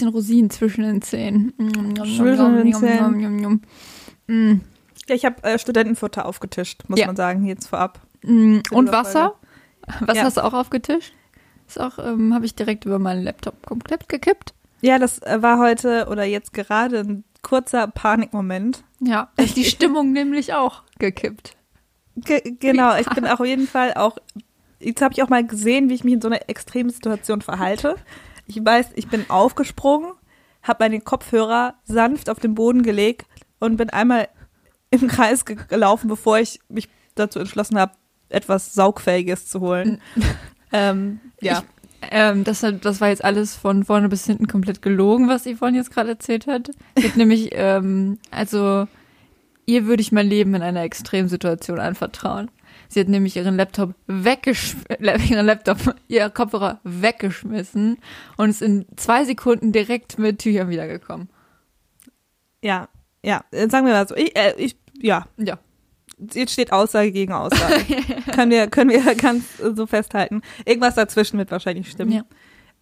Bisschen Rosinen zwischen den Zähnen. Zwischen den Zähnen. Mm. Ja, ich habe äh, Studentenfutter aufgetischt, muss Ja. man sagen, jetzt vorab. Mm, Und Wasser? Was Ja. hast du auch aufgetischt? Ist auch, ähm, habe ich direkt über meinen Laptop komplett gekippt. Ja, das äh, war heute oder jetzt gerade ein kurzer Panikmoment. Ja, ist die Stimmung nämlich auch gekippt. Ge genau, ich bin auch auf jeden Fall auch, jetzt habe ich auch mal gesehen, wie ich mich in so einer extremen Situation verhalte. Ich weiß, ich bin aufgesprungen, habe meine Kopfhörer sanft auf den Boden gelegt und bin einmal im Kreis ge- gelaufen, bevor ich mich dazu entschlossen habe, etwas Saugfähiges zu holen. ähm, ja. Ähm, das, das war jetzt alles von vorne bis hinten komplett gelogen, was Yvonne jetzt gerade erzählt hat. Hat nämlich, ähm, also, ihr würde ich mein Leben in einer Extremsituation anvertrauen. Sie hat nämlich ihren Laptop weggeschmissen, ihren Laptop, ihr Kopfhörer weggeschmissen und ist in zwei Sekunden direkt mit Tüchern wiedergekommen. ja, ja, äh, sagen wir mal so, ich, äh, ich ja, Ja. jetzt steht Aussage gegen Aussage. können wir, können wir ganz so festhalten. Irgendwas dazwischen wird wahrscheinlich stimmen. Ja.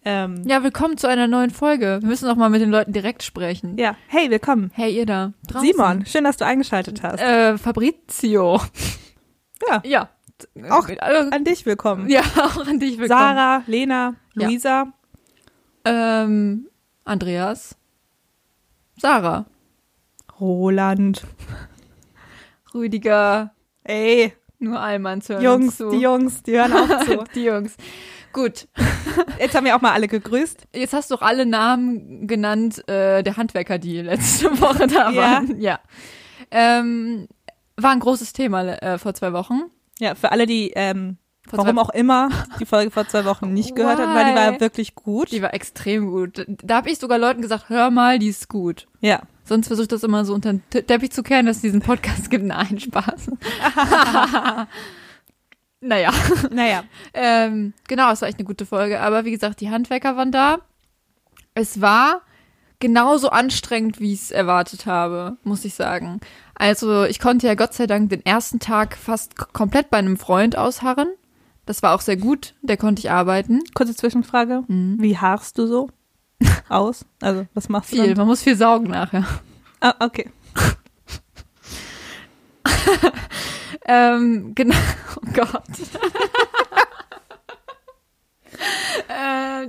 Ähm, Ja, willkommen zu einer neuen Folge. Wir müssen auch mal mit den Leuten direkt sprechen. ja. Hey, willkommen. Hey, ihr da. Draußen. Simon, schön, dass du eingeschaltet hast. Äh, Fabrizio. Ja. Ja. Auch Äh, An dich willkommen. Ja, auch an dich willkommen. Sarah, Lena, Ja. Luisa. Ähm, Andreas. Sarah. Roland. Rüdiger. Ey, Nur Allmanns hören Jungs, zu. die Jungs, die hören auch zu. die Jungs. Gut. Jetzt haben wir auch mal alle gegrüßt. Jetzt hast du auch alle Namen genannt äh, der Handwerker, die letzte Woche da Ja. waren. Ja. Ähm, war ein großes Thema äh, vor zwei Wochen. Ja, für alle, die, ähm, Vor warum auch immer, die Folge vor zwei Wochen nicht gehört haben, weil die war wirklich gut. Die war extrem gut. Da habe ich sogar Leuten gesagt, hör mal, die ist gut. Ja. Sonst versuche ich das immer so unter den Te- Teppich zu kehren, dass es diesen Podcast gibt. Nein, Spaß. naja. Naja. Ähm, genau, es war echt eine gute Folge. Aber wie gesagt, die Handwerker waren da. Es war genauso anstrengend, wie ich es erwartet habe, muss ich sagen. Also ich konnte ja Gott sei Dank den ersten Tag fast komplett bei einem Freund ausharren. Das war auch sehr gut. Der konnte ich arbeiten. Kurze Zwischenfrage. Wie haarst du so aus? Also, was machst du Viel. Man muss viel saugen nachher. Ah, okay. Ähm, genau. Oh Gott. äh,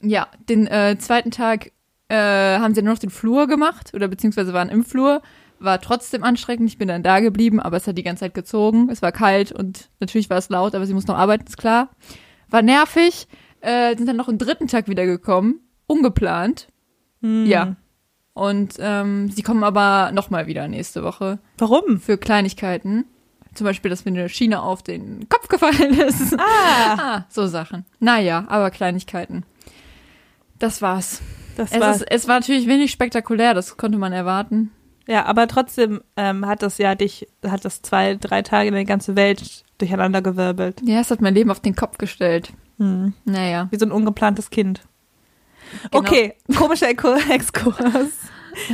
ja, den äh, zweiten Tag äh, haben sie nur noch den Flur gemacht oder beziehungsweise waren im Flur. War trotzdem anstrengend. Ich bin dann da geblieben, aber es hat die ganze Zeit gezogen. Es war kalt und natürlich war es laut, aber sie muss noch arbeiten, ist klar. War nervig. Äh, sind dann noch einen dritten Tag wiedergekommen. Ungeplant. Hm. Ja. Und ähm, sie kommen aber nochmal wieder nächste Woche Warum? für Kleinigkeiten. Zum Beispiel, dass mir eine Schiene auf den Kopf gefallen ist. Ah, Ah, so Sachen. Naja, aber Kleinigkeiten. Das war's. Das Es, war. ist, es war natürlich wenig spektakulär, das konnte man erwarten. Ja, aber trotzdem ähm, hat das ja dich, hat das zwei, drei Tage eine ganze Welt durcheinander gewirbelt. Ja, es hat mein Leben auf den Kopf gestellt. Hm. Naja. Wie so ein ungeplantes Kind. Genau. Okay, komischer Exku- Exkurs.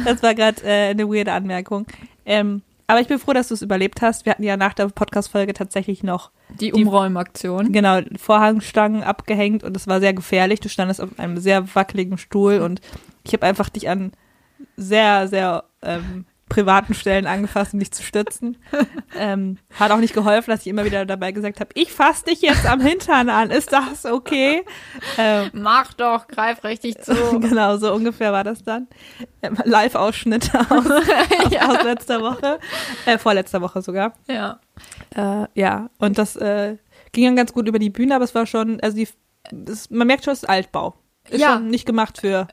Das war gerade äh, eine weirde Anmerkung. Ähm, aber ich bin froh, dass du es überlebt hast. Wir hatten ja nach der Podcast-Folge tatsächlich noch Die Die- Umräumaktion. genau Vorhangstangen abgehängt und es war sehr gefährlich. Du standest auf einem sehr wackeligen Stuhl und ich habe einfach dich an sehr, sehr ähm, privaten Stellen angefasst, um dich zu stützen. ähm, hat auch nicht geholfen, dass ich immer wieder dabei gesagt habe, ich fasse dich jetzt am Hintern an. Ist das okay? Ähm, Mach doch, greif richtig zu. genau, so ungefähr war das dann. Ähm, Live-Ausschnitte aus, ja. aus letzter Woche, äh, vorletzter Woche sogar. ja. Äh, ja, und das äh, ging dann ganz gut über die Bühne, aber es war schon, also die, das, man merkt schon, es ist Altbau. Ist Ja. schon nicht gemacht für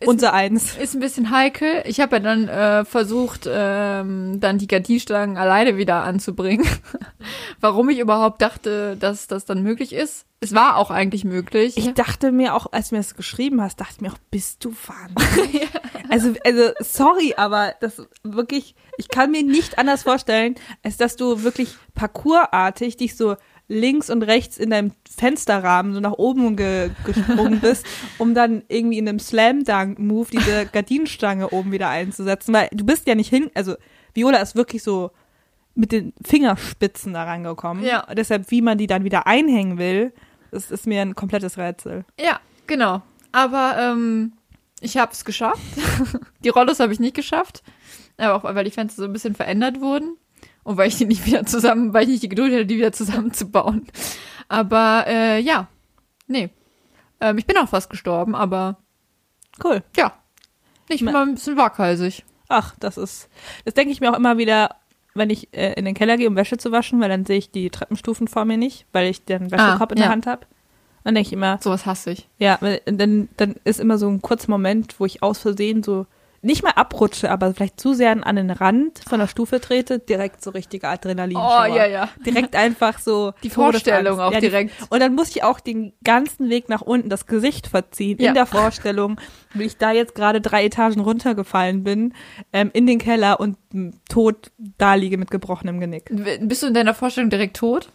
Ist- unser Eins. Ist ein bisschen heikel. Ich habe ja dann äh, versucht, ähm, dann die Gardinstangen alleine wieder anzubringen. Warum ich überhaupt dachte, dass das dann möglich ist. Es war auch eigentlich möglich. Ich dachte mir auch, als du mir das geschrieben hast, dachte ich mir auch, bist du wahnsinnig? also, also, sorry, aber das wirklich, ich kann mir nicht anders vorstellen, als dass du wirklich parkourartig dich so links und rechts in deinem Fensterrahmen so nach oben ge gesprungen bist, um dann irgendwie in einem Slam-Dunk-Move diese Gardinenstange oben wieder einzusetzen, weil du bist ja nicht hin, also Viola ist wirklich so mit den Fingerspitzen da rangekommen. Ja. Deshalb, wie man die dann wieder einhängen will, das ist mir ein komplettes Rätsel. ja, genau. Aber ähm, ich habe es geschafft. die Rollos habe ich nicht geschafft. Aber auch weil die Fenster so ein bisschen verändert wurden. Und weil ich die nicht wieder zusammen, weil ich nicht die Geduld hatte, die wieder zusammenzubauen. Aber äh, ja, nee. Ähm, ich bin auch fast gestorben, aber Cool. ja. Ich bin Ma- mal ein bisschen waghalsig. Ach, das ist, das denke ich mir auch immer wieder, wenn ich äh, in den Keller gehe, um Wäsche zu waschen, weil dann sehe ich die Treppenstufen vor mir nicht, weil ich den Wäschekorb in der ja. Hand habe. Dann denke ich immer, Sowas hasse ich. ja, dann, dann ist immer so ein kurzer Moment, wo ich aus Versehen so nicht mal abrutsche, aber vielleicht zu sehr an den Rand von der Stufe trete, direkt so richtige Adrenalin. Oh, ja, ja. Direkt einfach so Die Vorstellung auch Ja, die- direkt. Und dann muss ich auch den ganzen Weg nach unten das Gesicht verziehen Ja. in der Vorstellung, wie ich da jetzt gerade drei Etagen runtergefallen bin, ähm, in den Keller und tot da liege mit gebrochenem Genick. Bist du in deiner Vorstellung direkt tot?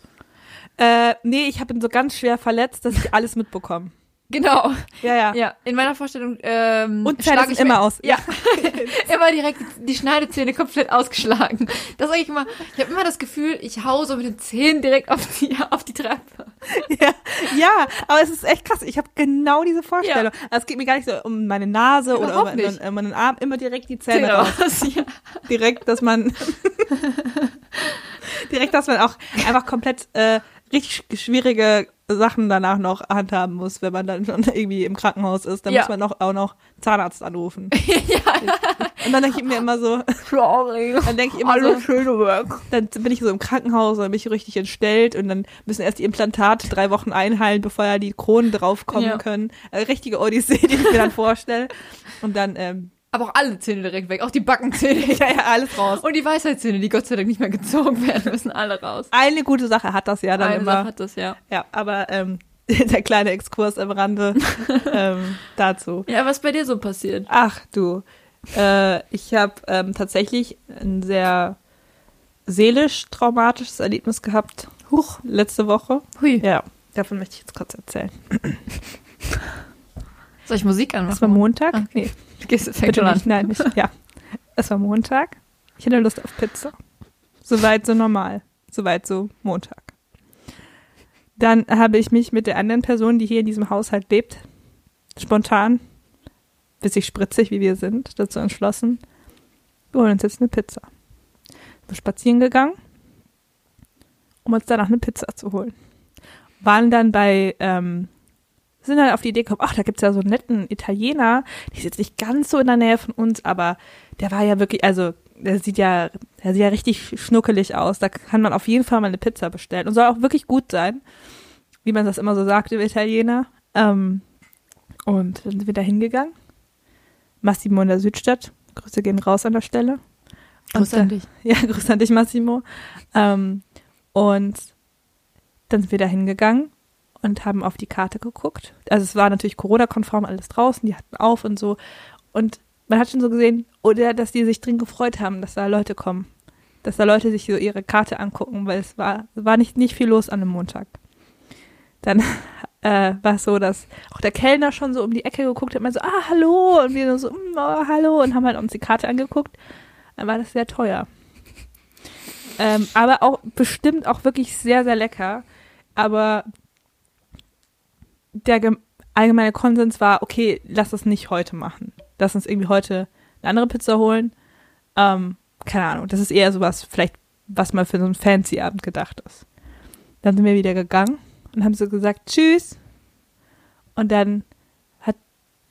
Äh, nee, ich habe ihn so ganz schwer verletzt, dass ich alles mitbekomme. Genau. Ja, ja. Ja, in meiner Vorstellung ähm, Und Zähne sind immer aus. Ja, immer direkt die Schneidezähne komplett ausgeschlagen. Das sage ich immer. Ich habe immer das Gefühl, ich hau so mit den Zähnen direkt auf die auf die Treppe. ja, ja, aber es ist echt krass. Ich habe genau diese Vorstellung. Also es geht mir gar nicht so um meine Nase oder um, um, um meinen Arm, immer direkt die Zähne Zähne raus. raus. Ja. Direkt, dass man direkt, dass man auch einfach komplett äh, richtig schwierige Sachen danach noch handhaben muss, wenn man dann schon irgendwie im Krankenhaus ist. Dann Ja. muss man noch, auch noch Zahnarzt anrufen. ja, Und dann denke ich mir immer so, sorry. dann denke ich immer Alles so, schöne Work. dann bin ich so im Krankenhaus und dann bin ich richtig entstellt und dann müssen erst die Implantate drei Wochen einheilen, bevor ja die Kronen draufkommen Ja. können. Äh, richtige Odyssee, die ich mir dann vorstelle. Und dann, ähm, Aber auch alle Zähne direkt weg, auch die Backenzähne. ja, ja, alles raus. Und die Weisheitszähne, die Gott sei Dank nicht mehr gezogen werden, müssen alle raus. Eine gute Sache hat das ja dann Eine immer. Sache hat das, ja. Ja, aber ähm, der kleine Exkurs am Rande ähm, dazu. Ja, was bei dir so passiert? Ach du, äh, ich habe ähm, tatsächlich ein sehr seelisch traumatisches Erlebnis gehabt. Huch, letzte Woche. Hui. Ja, davon möchte ich jetzt kurz erzählen. Soll ich Musik anmachen? Es war Montag. Ah, Nee, Gehst du fängt schon an. nicht. Nein, nicht. Ja, es war Montag. Ich hatte Lust auf Pizza. Soweit so normal. Soweit so Montag. Dann habe ich mich mit der anderen Person, die hier in diesem Haushalt lebt, spontan, bissig spritzig wie wir sind, dazu entschlossen, wir holen uns jetzt eine Pizza. Wir sind spazieren gegangen, um uns danach eine Pizza zu holen. Waren dann bei, ähm, sind dann auf die Idee gekommen, ach, da gibt's ja so einen netten Italiener, die ist jetzt nicht ganz so in der Nähe von uns, aber der war ja wirklich, also der sieht ja, der sieht ja richtig schnuckelig aus. Da kann man auf jeden Fall mal eine Pizza bestellen und soll auch wirklich gut sein, wie man das immer so sagt über Italiener. Ähm, und dann sind wir da hingegangen. Massimo in der Südstadt. Grüße gehen raus an der Stelle. Grüß Und, an äh, dich. Ja, Grüße an dich, Massimo. Ähm, und dann sind wir da hingegangen und haben auf die Karte geguckt. Also es war natürlich Corona-konform alles draußen, die hatten auf und so. Und man hat schon so gesehen, oder dass die sich drin gefreut haben, dass da Leute kommen. Dass da Leute sich so ihre Karte angucken, weil es war, war nicht, nicht viel los an einem Montag. Dann äh, war es so, dass auch der Kellner schon so um die Ecke geguckt hat, man so, ah, hallo, und wir so, mm, oh, hallo, und haben halt uns die Karte angeguckt. Dann war das sehr teuer. Ähm, aber auch bestimmt auch wirklich sehr, sehr lecker. Aber der gem- allgemeine Konsens war, okay, lass das nicht heute machen. Lass uns irgendwie heute eine andere Pizza holen. Ähm, keine Ahnung, das ist eher sowas, vielleicht, was mal für so einen Fancy-Abend gedacht ist. Dann sind wir wieder gegangen und haben so gesagt, tschüss. Und dann hat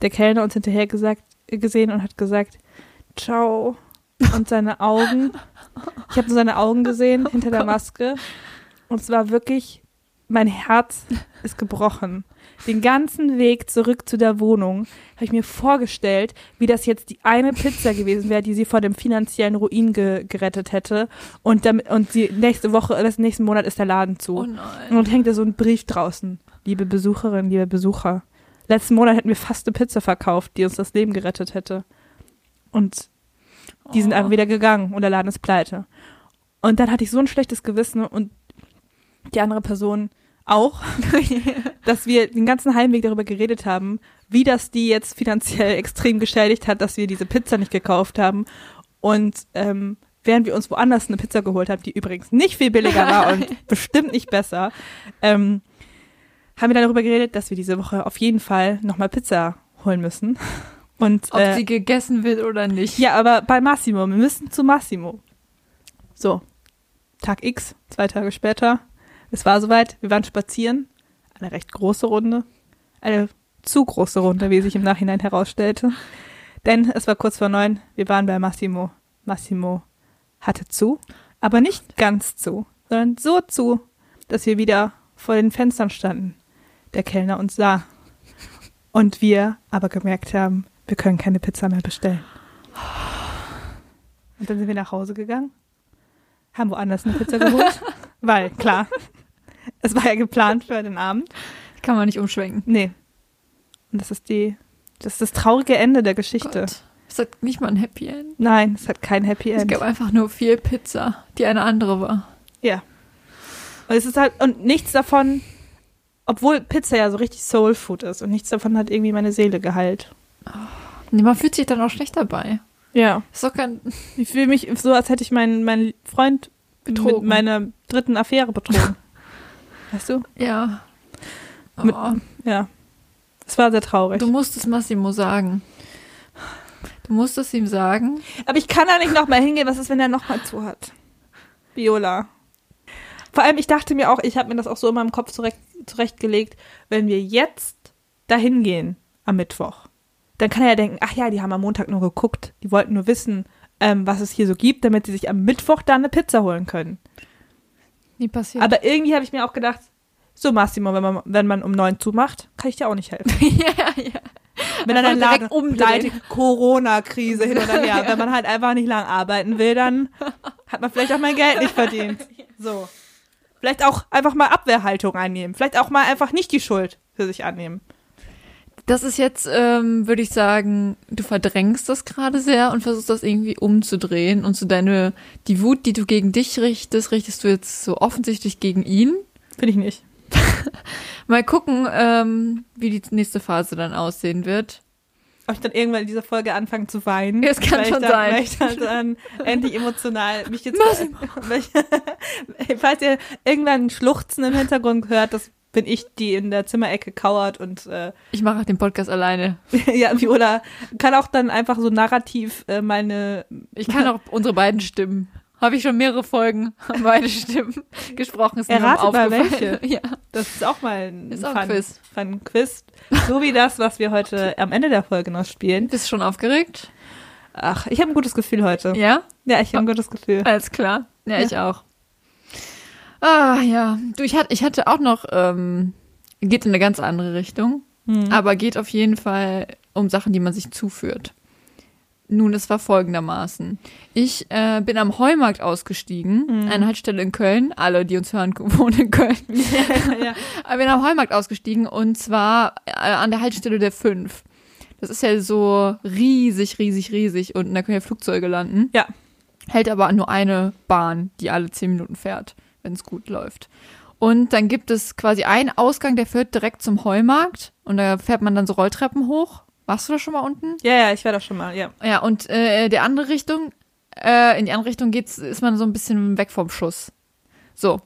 der Kellner uns hinterher gesagt, gesehen und hat gesagt, ciao. Und seine Augen, ich habe nur seine Augen gesehen hinter der Maske. Und es war wirklich, mein Herz ist gebrochen. Den ganzen Weg zurück zu der Wohnung habe ich mir vorgestellt, wie das jetzt die eine Pizza gewesen wäre, die sie vor dem finanziellen Ruin ge gerettet hätte. Und, damit, und die nächste Woche, das nächsten Monat ist der Laden zu. Oh Und nein. dann hängt da so ein Brief draußen. Liebe Besucherin, liebe Besucher. Letzten Monat hätten wir fast eine Pizza verkauft, die uns das Leben gerettet hätte. Und die sind Oh. einfach wieder gegangen und der Laden ist pleite. Und dann hatte ich so ein schlechtes Gewissen und die andere Person auch, dass wir den ganzen Heimweg darüber geredet haben, wie das die jetzt finanziell extrem geschädigt hat, dass wir diese Pizza nicht gekauft haben. Und ähm, während wir uns woanders eine Pizza geholt haben, die übrigens nicht viel billiger war und bestimmt nicht besser, ähm, haben wir dann darüber geredet, dass wir diese Woche auf jeden Fall nochmal Pizza holen müssen. Und, Ob äh, sie gegessen wird oder nicht. ja, aber bei Massimo, wir müssen zu Massimo. So, Tag X, zwei Tage später. Es war soweit, wir waren spazieren. Eine recht große Runde. Eine zu große Runde, wie sich im Nachhinein herausstellte. Denn es war kurz vor neun, wir waren bei Massimo. Massimo hatte zu, aber nicht ganz zu, sondern so zu, dass wir wieder vor den Fenstern standen. Der Kellner uns sah. Und wir aber gemerkt haben, wir können keine Pizza mehr bestellen. Und dann sind wir nach Hause gegangen, haben woanders eine Pizza geholt, weil, klar, es war ja geplant für den Abend. Kann man nicht umschwenken. Nee. Und das ist die, das ist das traurige Ende der Geschichte. Gott. Es hat nicht mal ein Happy End. Nein, es hat kein Happy Es End. gab einfach nur viel Pizza, die eine andere war. Ja. Und es ist halt, und nichts davon, obwohl Pizza ja so richtig Soul Food ist und nichts davon hat irgendwie meine Seele geheilt. Nee, man fühlt sich dann auch schlecht dabei. Ja. Ist doch kein. Ich fühle mich so, als hätte ich meinen, meinen Freund Betrogen. mit meiner dritten Affäre betrogen. weißt du? Ja. Mit- Oh, Ja. Es war sehr traurig. du musst es Massimo sagen. Du musst es ihm sagen. Aber ich kann da nicht nochmal hingehen. Was ist, wenn er nochmal zu hat? Viola. Vor allem, ich dachte mir auch, ich habe mir das auch so in meinem Kopf zurecht, zurechtgelegt, wenn wir jetzt dahin gehen am Mittwoch, dann kann er ja denken, ach ja, die haben am Montag nur geguckt. Die wollten nur wissen, ähm, was es hier so gibt, damit sie sich am Mittwoch da eine Pizza holen können. Nie passiert. Aber irgendwie habe ich mir auch gedacht, so Massimo, wenn man, wenn man um neun zumacht, kann ich dir auch nicht helfen. ja, ja. Wenn dann ein Laden pleite, Corona-Krise hin oder her. Wenn man halt einfach nicht lang arbeiten will, dann hat man vielleicht auch mein Geld nicht verdient. So. Vielleicht auch einfach mal Abwehrhaltung einnehmen. Vielleicht auch mal einfach nicht die Schuld für sich annehmen. Das ist jetzt, ähm, würde ich sagen, du verdrängst das gerade sehr und versuchst das irgendwie umzudrehen und so deine, die Wut, die du gegen dich richtest, richtest du jetzt so offensichtlich gegen ihn. Finde ich nicht. Mal gucken, ähm, wie die nächste Phase dann aussehen wird. Ob ich dann irgendwann in dieser Folge anfange zu weinen. Es kann schon ich dann, sein. Weil ich dann, dann endlich emotional mich jetzt... Weil ich- Falls ihr irgendwann ein Schluchzen im Hintergrund hört, das bin ich, die in der Zimmerecke kauert und äh, Ich mache den Podcast alleine. ja, Viola kann auch dann einfach so narrativ äh, meine Ich kann auch unsere beiden Stimmen. Habe ich schon mehrere Folgen beide Stimmen gesprochen. Ist Errate mal welche. Ja. Das ist auch mal ein Ist auch Fun, ein Quiz. Fun Quiz. So wie das, was wir heute am Ende der Folge noch spielen. Bist du schon aufgeregt? Ach, ich habe ein gutes Gefühl heute. Ja? Ja, ich habe ein gutes Gefühl. Alles klar. Ja, ich auch. Ah, ja. Du, ich hatte, ich hatte auch noch, ähm, geht in eine ganz andere Richtung, Hm. aber geht auf jeden Fall um Sachen, die man sich zuführt. Nun, es war folgendermaßen. Ich äh, bin am Heumarkt ausgestiegen, eine Haltestelle in Köln. Alle, die uns hören, wohnen in Köln. ja. Aber bin am Heumarkt ausgestiegen und zwar äh, an der Haltestelle der 5. Das ist ja so riesig, riesig, riesig und da können ja Flugzeuge landen. Ja. Hält aber nur eine Bahn, die alle 10 Minuten fährt, wenn es gut läuft. Und dann gibt es quasi einen Ausgang, der führt direkt zum Heumarkt und da fährt man dann so Rolltreppen hoch. Warst du da schon mal unten? ja, ja, ich war da schon mal, ja. Ja, und äh, der andere Richtung, äh, in die andere Richtung geht's, ist man so ein bisschen weg vom Schuss. So,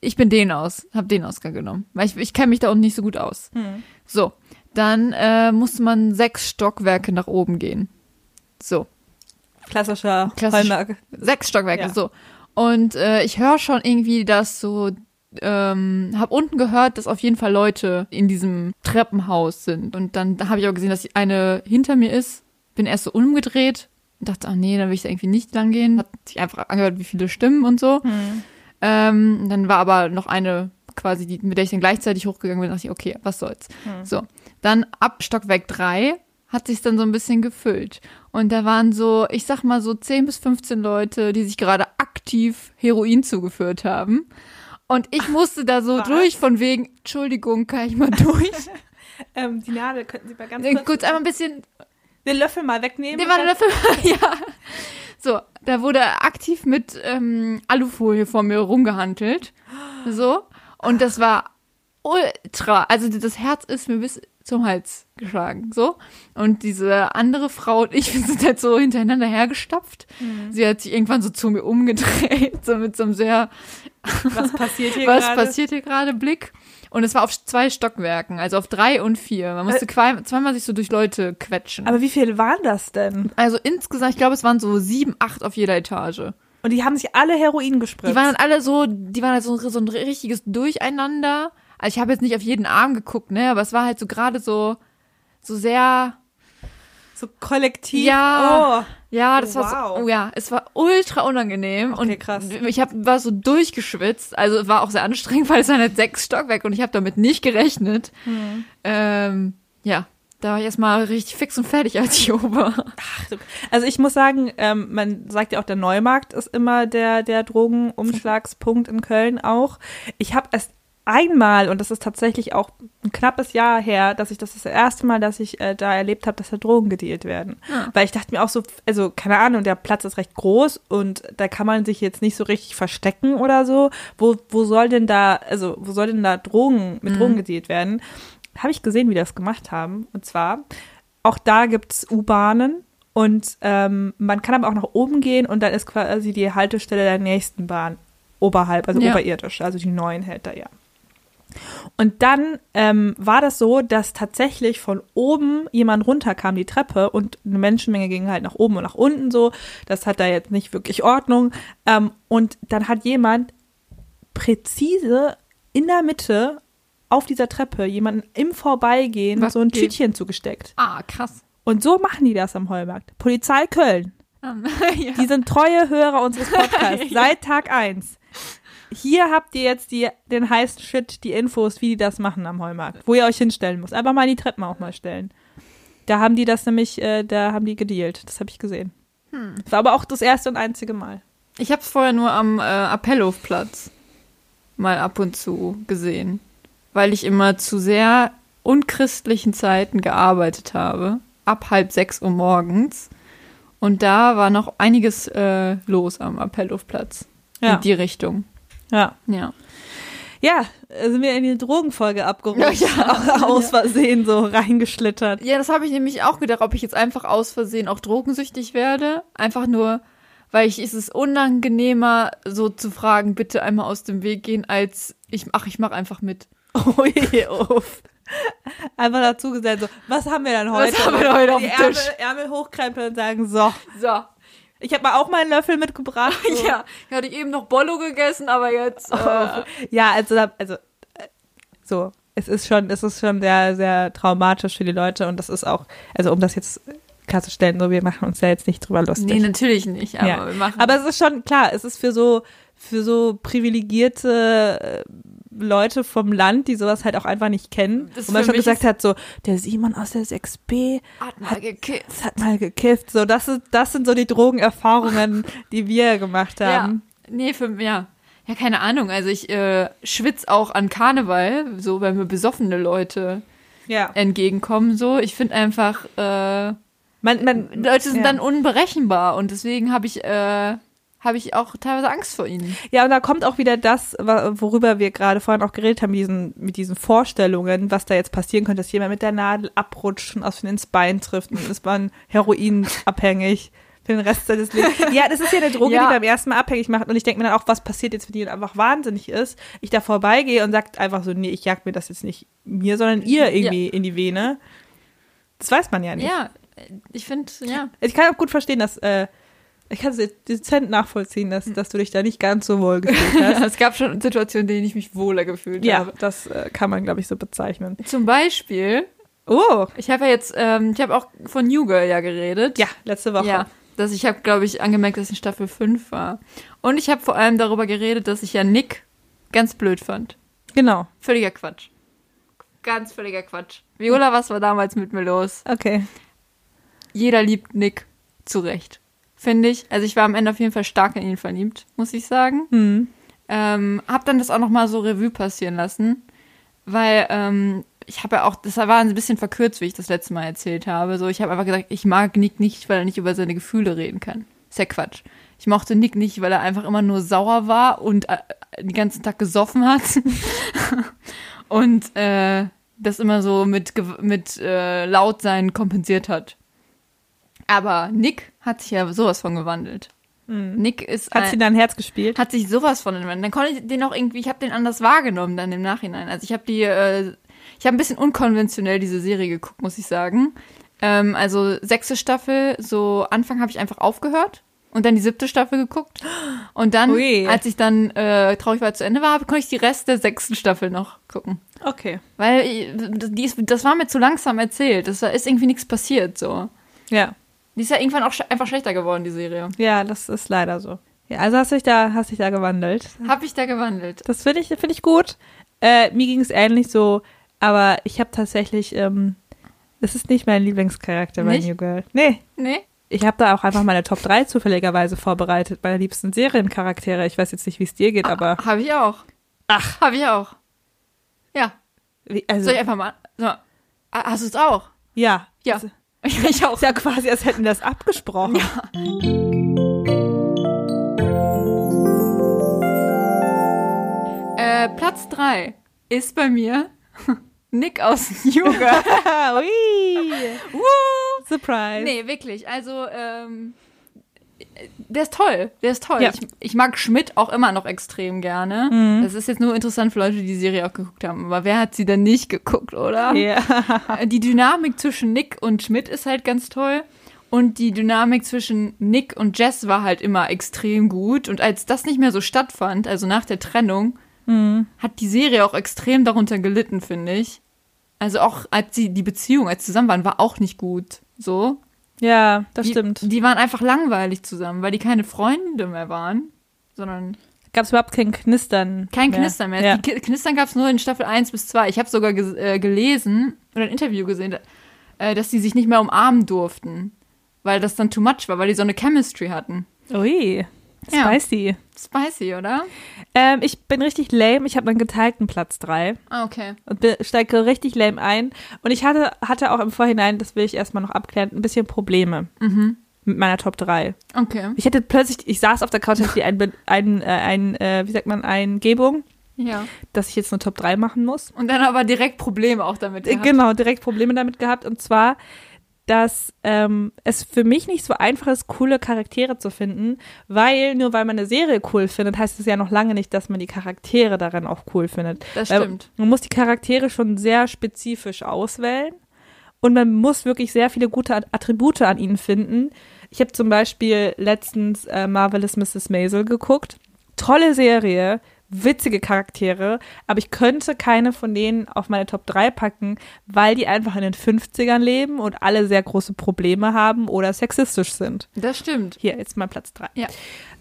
ich bin den aus, hab den Ausgang genommen, weil ich, ich kenne mich da unten nicht so gut aus. Hm. So, dann äh, musste man sechs Stockwerke nach oben gehen. So, Klassischer Klassisch. Hallmark. sechs Stockwerke, Ja. so. Und äh, ich höre schon irgendwie, dass so, ähm, hab unten gehört, dass auf jeden Fall Leute in diesem Treppenhaus sind. Und dann habe ich auch gesehen, dass eine hinter mir ist. Bin erst so umgedreht und dachte, ach nee, dann will ich da irgendwie nicht lang gehen. Hat sich einfach angehört, wie viele Stimmen und so. Hm. Ähm, dann war aber noch eine quasi, die, mit der ich dann gleichzeitig hochgegangen bin, dachte ich, okay, was soll's. Hm. So, dann ab Stockwerk drei hat sich dann so ein bisschen gefüllt. Und da waren so, ich sag mal so 10 bis 15 Leute, die sich gerade aktiv Heroin zugeführt haben. Und ich musste da so Was? durch von wegen, Entschuldigung, kann ich mal durch? Ähm, die Nadel könnten Sie mal ganz kurz, kurz, einmal ein bisschen, den Löffel mal wegnehmen. der war dafür, ja. So, da wurde aktiv mit ähm, Alufolie vor mir rumgehandelt. So. Und das war ultra, also das Herz ist mir bis zum Hals geschlagen, so. Und diese andere Frau und ich, wir sind halt so hintereinander hergestapft. Sie hat sich irgendwann so zu mir umgedreht, so mit so einem sehr, Was passiert hier was gerade? passiert hier gerade, Blick. Und es war auf zwei Stockwerken, also auf drei und vier. Man musste äh, zweimal sich so durch Leute quetschen. Aber wie viele waren das denn? Also insgesamt, ich glaube, es waren so sieben, acht auf jeder Etage. Und die haben sich alle Heroin gespritzt. Die waren dann alle so, die waren halt so, so ein richtiges Durcheinander. Also ich habe jetzt nicht auf jeden Arm geguckt, ne, aber es war halt so gerade so, so sehr so kollektiv. Ja, oh. ja, das oh, war wow. so, oh ja, es war ultra unangenehm okay, und krass. ich hab, war so durchgeschwitzt. Also war auch sehr anstrengend, weil es waren halt sechs Stockwerke und ich habe damit nicht gerechnet. Hm. Ähm, ja, da war ich erstmal richtig fix und fertig als ich oben Also ich muss sagen, ähm, man sagt ja auch, der Neumarkt ist immer der, der Drogenumschlagspunkt in Köln auch. Ich habe erst einmal, und das ist tatsächlich auch ein knappes Jahr her, dass ich das das erste Mal, dass ich äh, da erlebt habe, dass da Drogen gedealt werden. Ja. Weil ich dachte mir auch so, also keine Ahnung, der Platz ist recht groß und da kann man sich jetzt nicht so richtig verstecken oder so. Wo, wo soll denn da, also wo soll denn da Drogen, mit mhm. Drogen gedealt werden? Habe ich gesehen, wie die das gemacht haben. Und zwar, auch da gibt's U-Bahnen und ähm, man kann aber auch nach oben gehen und dann ist quasi die Haltestelle der nächsten Bahn oberhalb, also ja. oberirdisch, also die neuen hält da ja. Und dann ähm, war das so, dass tatsächlich von oben jemand runterkam, die Treppe, und eine Menschenmenge ging halt nach oben und nach unten so. Das hat da jetzt nicht wirklich Ordnung. Ähm, und dann hat jemand präzise in der Mitte auf dieser Treppe jemanden im Vorbeigehen Was so ein geht? Tütchen zugesteckt. Ah, krass. Und so machen die das am Heumarkt. Polizei Köln. Um, ja. Die sind treue Hörer unseres Podcasts ja. seit Tag 1 hier habt ihr jetzt die, den heißen Shit, die Infos, wie die das machen am Heumarkt, wo ihr euch hinstellen müsst. Einfach mal in die Treppen auch mal stellen. Da haben die das nämlich, äh, da haben die gedealt. Das habe ich gesehen. Hm. Das war aber auch das erste und einzige Mal. Ich habe es vorher nur am äh, Appellhofplatz mal ab und zu gesehen, weil ich immer zu sehr unchristlichen Zeiten gearbeitet habe, ab halb sechs Uhr morgens. Und da war noch einiges äh, los am Appellhofplatz. Ja. In die Richtung. Ja. Ja. Ja, sind wir in die Drogenfolge abgerutscht, ja, aus Versehen so reingeschlittert. Ja, das habe ich nämlich auch gedacht, ob ich jetzt einfach aus Versehen auch drogensüchtig werde. Einfach nur, weil ich ist es unangenehmer, so zu fragen, bitte einmal aus dem Weg gehen, als ich, ach, ich mache einfach mit. Oh je, uff. Einfach dazu gesagt, so, was haben wir denn heute? Was haben wir heute auf dem Tisch? Ärmel, Ärmel hochkrempeln und sagen, so. So, ich habe mal auch mal einen Löffel mitgebracht. So. ja, ich hatte eben noch Bollo gegessen, aber jetzt. Äh. ja, also, also äh, so, es ist schon, es ist schon sehr, sehr traumatisch für die Leute und das ist auch, also um das jetzt klarzustellen, so wir machen uns ja jetzt nicht drüber lustig. Nee, natürlich nicht, aber ja. wir machen. Aber es ist schon klar, es ist für so für so privilegierte äh, Leute vom Land, die sowas halt auch einfach nicht kennen. Das Wo man schon gesagt hat, so, der Simon aus der 6b hat mal gekifft. Hat mal gekifft. So, das, ist, das sind so die Drogenerfahrungen, die wir gemacht haben. Ja. Nee, für, ja. Ja, keine Ahnung. Also ich äh, schwitz auch an Karneval, so, wenn mir besoffene Leute ja. entgegenkommen. So, ich finde einfach, äh, man, man, Leute sind ja. dann unberechenbar und deswegen habe ich äh, habe ich auch teilweise Angst vor ihnen. Ja, und da kommt auch wieder das, worüber wir gerade vorhin auch geredet haben, diesen, mit diesen Vorstellungen, was da jetzt passieren könnte, dass jemand mit der Nadel abrutscht und aus ins Bein trifft und ist man heroinabhängig für den Rest seines Lebens. Ja, das ist ja eine Droge, ja. die beim ersten Mal abhängig macht. Und ich denke mir dann auch, was passiert jetzt, wenn die einfach wahnsinnig ist? Ich da vorbeigehe und sagt einfach so, nee, ich jag mir das jetzt nicht mir, sondern ihr irgendwie ja. in die Vene. Das weiß man ja nicht. Ja, ich finde, ja. Ich kann auch gut verstehen, dass äh, ich kann es dezent nachvollziehen, dass, dass du dich da nicht ganz so wohl gefühlt hast. es gab schon Situationen, in denen ich mich wohler gefühlt ja, habe. Ja, das äh, kann man, glaube ich, so bezeichnen. Zum Beispiel. Oh. Ich habe ja jetzt, ähm, ich habe auch von New Girl ja geredet. Ja, letzte Woche. Ja, dass ich habe, glaube ich, angemerkt, dass ich in Staffel 5 war. Und ich habe vor allem darüber geredet, dass ich ja Nick ganz blöd fand. Genau. Völliger Quatsch. Ganz völliger Quatsch. Viola, was war damals mit mir los? Okay. Jeder liebt Nick. Zu Recht finde ich. Also ich war am Ende auf jeden Fall stark in ihn verliebt, muss ich sagen. Mhm. Ähm, hab dann das auch nochmal so Revue passieren lassen, weil ähm, ich habe ja auch, das war ein bisschen verkürzt, wie ich das letzte Mal erzählt habe. So, ich habe einfach gesagt, ich mag Nick nicht, weil er nicht über seine Gefühle reden kann. Ist ja Quatsch. Ich mochte Nick nicht, weil er einfach immer nur sauer war und äh, den ganzen Tag gesoffen hat. und äh, das immer so mit, mit äh, Lautsein kompensiert hat. Aber Nick hat sich ja sowas von gewandelt. Nick ist Hat ein, sie dein Herz gespielt? hat sich sowas von entwendet. Dann konnte ich den auch irgendwie, ich habe den anders wahrgenommen dann im Nachhinein. Also ich habe die, äh, ich habe ein bisschen unkonventionell diese Serie geguckt, muss ich sagen. Ähm, also sechste Staffel, so Anfang habe ich einfach aufgehört und dann die siebte Staffel geguckt. Und dann, Ui. als ich dann äh, traurig war zu Ende war, konnte ich die Rest der sechsten Staffel noch gucken. Okay. Weil äh, die das war mir zu langsam erzählt. Das ist irgendwie nichts passiert so. Ja. Die ist ja irgendwann auch sch einfach schlechter geworden, die Serie. Ja, das ist leider so. Ja, also hast dich da, hast dich da gewandelt. Hab ich da gewandelt. Das finde ich, finde ich gut. Äh, mir ging es ähnlich so, aber ich habe tatsächlich, ähm, es ist nicht mein Lieblingscharakter bei? New Girl. Nee. Nee? Ich habe da auch einfach meine Top 3 zufälligerweise vorbereitet, meine liebsten Seriencharaktere. Ich weiß jetzt nicht, wie es dir geht, aber. Habe ich auch. Ach. Habe ich auch. Ja. Wie, also, Soll ich einfach mal. So. Ah, Hast du es auch? ja. Ja. Also, Ich auch. ist ja quasi, als hätten wir das abgesprochen. Äh, Platz 3 ist bei mir Nick aus Girl. Ui. Surprise. Nee, wirklich. Also, ähm, der ist toll. Der ist toll. Ja. Ich, ich mag Schmidt auch immer noch extrem gerne. Mhm. Das ist jetzt nur interessant für Leute, die die Serie auch geguckt haben. Aber wer hat sie denn nicht geguckt, oder? Ja. Äh, Die Dynamik zwischen Nick und Schmidt ist halt ganz toll. Und die Dynamik zwischen Nick und Jess war halt immer extrem gut. Und als das nicht mehr so stattfand, also nach der Trennung, Mhm. hat die Serie auch extrem darunter gelitten, finde ich. Also auch als sie die Beziehung, als sie zusammen waren, war auch nicht gut. So. Ja, das die, stimmt. Die waren einfach langweilig zusammen, weil die keine Freunde mehr waren, sondern Gab es überhaupt kein Knistern? kein mehr. Knistern mehr. Ja. Die Knistern gab es nur in Staffel 1 bis 2. Ich habe sogar ges äh, gelesen oder ein Interview gesehen, äh, dass die sich nicht mehr umarmen durften, weil das dann too much war, weil die so eine Chemistry hatten. Ui. Ja. Spicy. Spicy, oder? Ähm, ich bin richtig lame. Ich habe einen geteilten Platz 3 Ah, okay. und steige richtig lame ein. Und ich hatte, hatte auch im Vorhinein, das will ich erstmal noch abklären, ein bisschen Probleme Mhm. mit meiner Top 3. Okay. Ich hätte plötzlich, ich saß auf der Couch, hatte ein, ein, äh, ein äh, wie sagt man, Eingebung, Ja. dass ich jetzt eine Top 3 machen muss. Und dann aber direkt Probleme auch damit Äh, gehabt. Genau, direkt Probleme damit gehabt. Und zwar, dass ähm, es für mich nicht so einfach ist, coole Charaktere zu finden, weil nur weil man eine Serie cool findet, heißt es ja noch lange nicht, dass man die Charaktere darin auch cool findet. Das Weil stimmt. Man muss die Charaktere schon sehr spezifisch auswählen und man muss wirklich sehr viele gute At- Attribute an ihnen finden. Ich habe zum Beispiel letztens äh, Marvelous Mrs. Maisel geguckt. Tolle Serie, witzige Charaktere, aber ich könnte keine von denen auf meine Top 3 packen, weil die einfach in den 50ern leben und alle sehr große Probleme haben oder sexistisch sind. Das stimmt. Hier, jetzt mal Platz 3. Ja.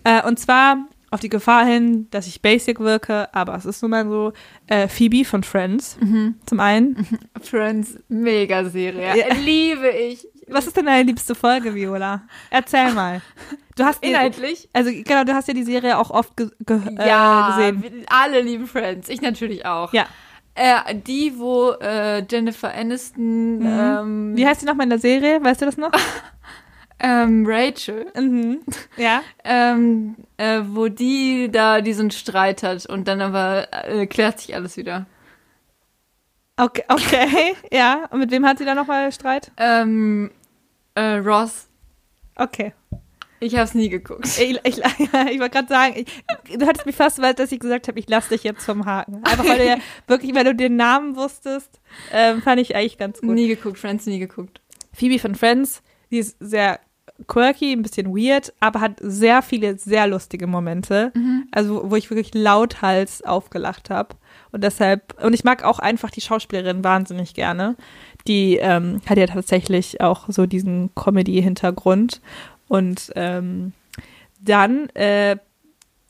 Äh, und zwar auf die Gefahr hin, dass ich basic wirke, aber es ist nun mal so, äh, Phoebe von Friends Mhm. zum einen. Friends, mega Serie. Ja. Liebe ich. Was ist denn deine liebste Folge, Viola? Erzähl mal. Du hast Inhaltlich? also genau, du hast ja die Serie auch oft ge ge Ja, äh, gesehen. alle lieben Friends. Ich natürlich auch. Ja. Äh, die, wo äh, Jennifer Aniston, ähm, Wie heißt die nochmal in der Serie? Weißt du das noch? ähm, Rachel, mhm. Ja. ähm, äh, wo die da diesen Streit hat und dann aber äh, klärt sich alles wieder. Okay, okay. ja. Und mit wem hat sie da nochmal Streit? Ähm, äh, Ross, Okay. Ich hab's nie geguckt. Ich, ich, ich wollte gerade sagen, ich, du hattest mich fast weil dass ich gesagt habe, ich lasse dich jetzt vom Haken. Einfach weil du ja wirklich, weil du den Namen wusstest, ähm, fand ich eigentlich ganz gut. Nie geguckt, Friends nie geguckt. Phoebe von Friends, die ist sehr quirky, ein bisschen weird, aber hat sehr viele sehr lustige Momente. Also wo ich wirklich lauthals aufgelacht habe. Und deshalb, und ich mag auch einfach die Schauspielerin wahnsinnig gerne. Die ähm, hat ja tatsächlich auch so diesen Comedy-Hintergrund. Und ähm, dann äh,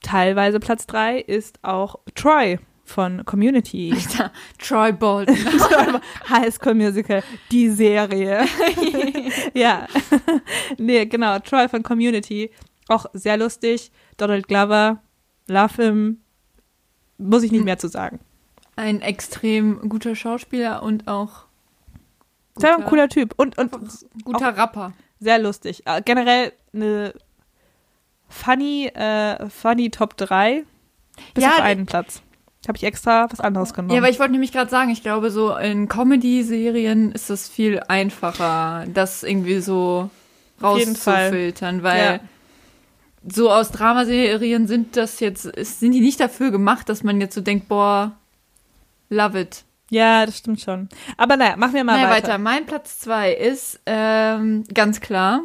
teilweise Platz drei ist auch Troy von Community. Troy Bolton. High School Musical, die Serie. ja. nee, genau. Troy von Community. Auch sehr lustig. Donald Glover. Love him. Muss ich nicht mehr zu sagen. Ein extrem guter Schauspieler und auch Sehr ein cooler Typ. Und, und guter Rapper. Sehr lustig. Äh, generell eine funny, äh, funny Top 3. Bis Ja, auf einen Platz. Habe ich extra was anderes genommen. Ja, aber ich wollte nämlich gerade sagen, ich glaube, so in Comedy-Serien ist das viel einfacher, das irgendwie so rauszufiltern, weil so aus Dramaserien sind das jetzt, sind die nicht dafür gemacht, dass man jetzt so denkt, boah, love it. Ja, das stimmt schon. Aber naja, machen wir mal naja, weiter. weiter. Mein Platz zwei ist ähm, ganz klar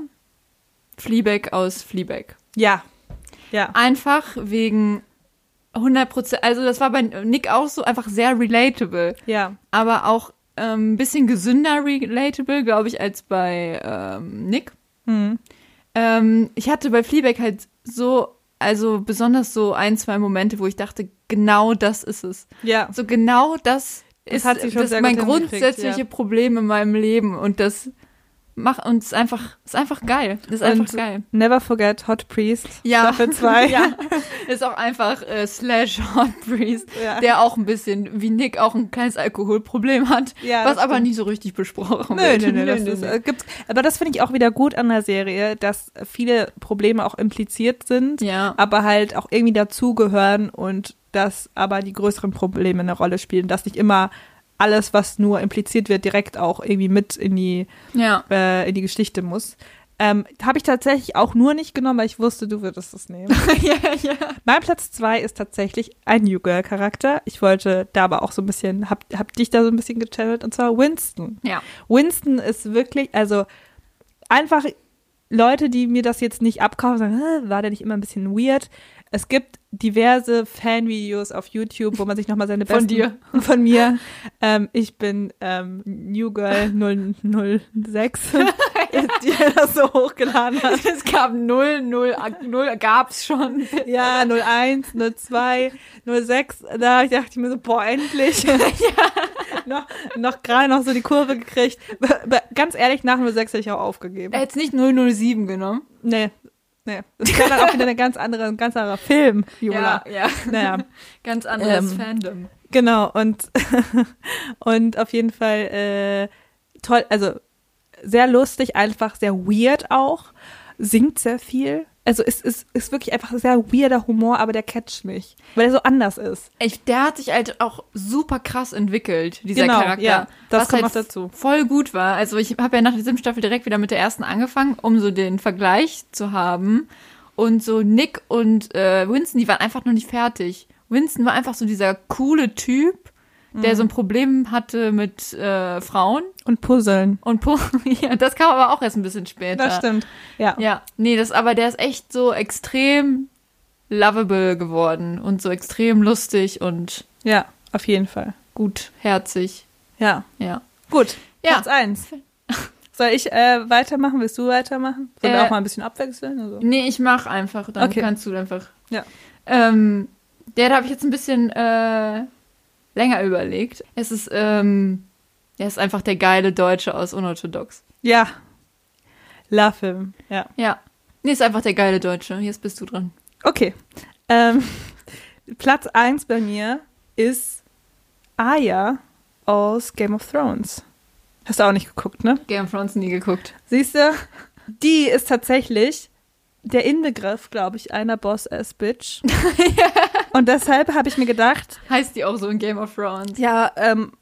Fleabag aus Fleabag. Ja. Ja. Einfach wegen 100 Prozent, also das war bei Nick auch so einfach sehr relatable, Ja. aber auch ähm, ein bisschen gesünder relatable, glaube ich, als bei ähm, Nick. Mhm. Ähm, ich hatte bei Fleabag halt so, also besonders so ein, zwei Momente, wo ich dachte, genau das ist es. Ja. So genau das, Das ist schon das mein gut hingekriegt, grundsätzliche ja. Problem in meinem Leben und das macht und ist einfach ist einfach geil. Ist einfach Und geil. Never forget Hot Priest. Ja. Staffel 2. ja. Ist auch einfach äh, Slash Hot Priest, Ja. der auch ein bisschen wie Nick auch ein kleines Alkoholproblem hat, Ja, was aber nie so richtig besprochen Nö, wird. nö, nö, das ist, äh, gibt's, aber das finde ich auch wieder gut an der Serie, dass viele Probleme auch impliziert sind, ja. aber halt auch irgendwie dazugehören und dass aber die größeren Probleme eine Rolle spielen, dass nicht immer alles, was nur impliziert wird, direkt auch irgendwie mit in die, Ja. äh, in die Geschichte muss. Ähm, Habe ich tatsächlich auch nur nicht genommen, weil ich wusste, du würdest es nehmen. ja, ja. mein Platz zwei ist tatsächlich ein New Girl Charakter. Ich wollte da aber auch so ein bisschen, hab, hab dich da so ein bisschen gechannelt und zwar Winston. Ja. Winston ist wirklich, also einfach Leute, die mir das jetzt nicht abkaufen, sagen, "Hä, war der nicht immer ein bisschen weird? Es gibt diverse Fanvideos auf YouTube, wo man sich nochmal seine Von besten... dir. Von mir. Ähm, ich bin ähm, New Girl 006, die das so hochgeladen hat. Es gab 0, 0, 0 gab's schon. Ja, 01, 02, 06, da dachte ich mir so, boah, endlich. noch noch gerade noch so die Kurve gekriegt. Ganz ehrlich, nach 06 hätte ich auch aufgegeben. Er hätte nicht 007 genommen. Nee, nee. Das wäre dann auch wieder eine ganz andere, ein ganz anderer Film, Viola. Ja, ja. Naja, Ganz anderes Ähm, Fandom. genau. Und, und auf jeden Fall äh, toll, also sehr lustig, einfach sehr weird auch. Singt sehr viel. Also es ist, ist wirklich einfach sehr weirder Humor, aber der catcht mich, weil er so anders ist. Ich, der hat sich halt auch super krass entwickelt, dieser Genau, Charakter. ja, das was kommt halt noch dazu. Voll gut war. Also ich habe ja nach diesem Staffel direkt wieder mit der ersten angefangen, um so den Vergleich zu haben. Und so Nick und äh, Winston, die waren einfach noch nicht fertig. Winston war einfach so dieser coole Typ, der Mhm. so ein Problem hatte mit äh, Frauen. Und Puzzeln. Und po ja, das kam aber auch erst ein bisschen später. Das stimmt. Ja. Ja, nee, das aber der ist echt so extrem lovable geworden und so extrem lustig und Ja, auf jeden Fall. gutherzig. Ja. Ja. Gut. Ja. Platz eins. Soll ich äh, weitermachen? Willst du weitermachen? Sollen wir Äh, auch mal ein bisschen abwechseln? Also? Nee, ich mach einfach, dann Okay. kannst du einfach. Ja. Ähm, der, da habe ich jetzt ein bisschen äh, länger überlegt. Es ist, ähm, er ist einfach der geile Deutsche aus Unorthodox. Ja. Love him. Ja. Ja. Nee, ist einfach der geile Deutsche. Jetzt bist du dran. Okay. Ähm, Platz eins bei mir ist Aya aus Game of Thrones. Hast du auch nicht geguckt, ne? Game of Thrones nie geguckt. Siehst du? Die ist tatsächlich der Inbegriff, glaube ich, einer Boss-Ass-Bitch. Und deshalb habe ich mir gedacht, Heißt die auch so in Game of Thrones? ja, ähm,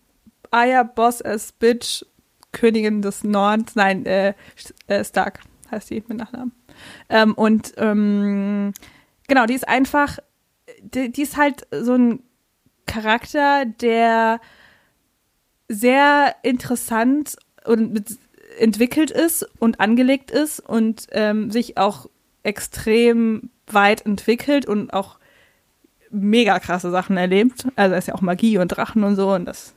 Aya Boss-Ass-Bitch, Königin des Nordens, nein, äh, äh, Stark heißt die mit Nachnamen. Ähm, und ähm, genau, die ist einfach, die, die ist halt so ein Charakter, der sehr interessant und mit, entwickelt ist und angelegt ist und ähm, sich auch extrem weit entwickelt und auch mega krasse Sachen erlebt. Also er ist ja auch Magie und Drachen und so und das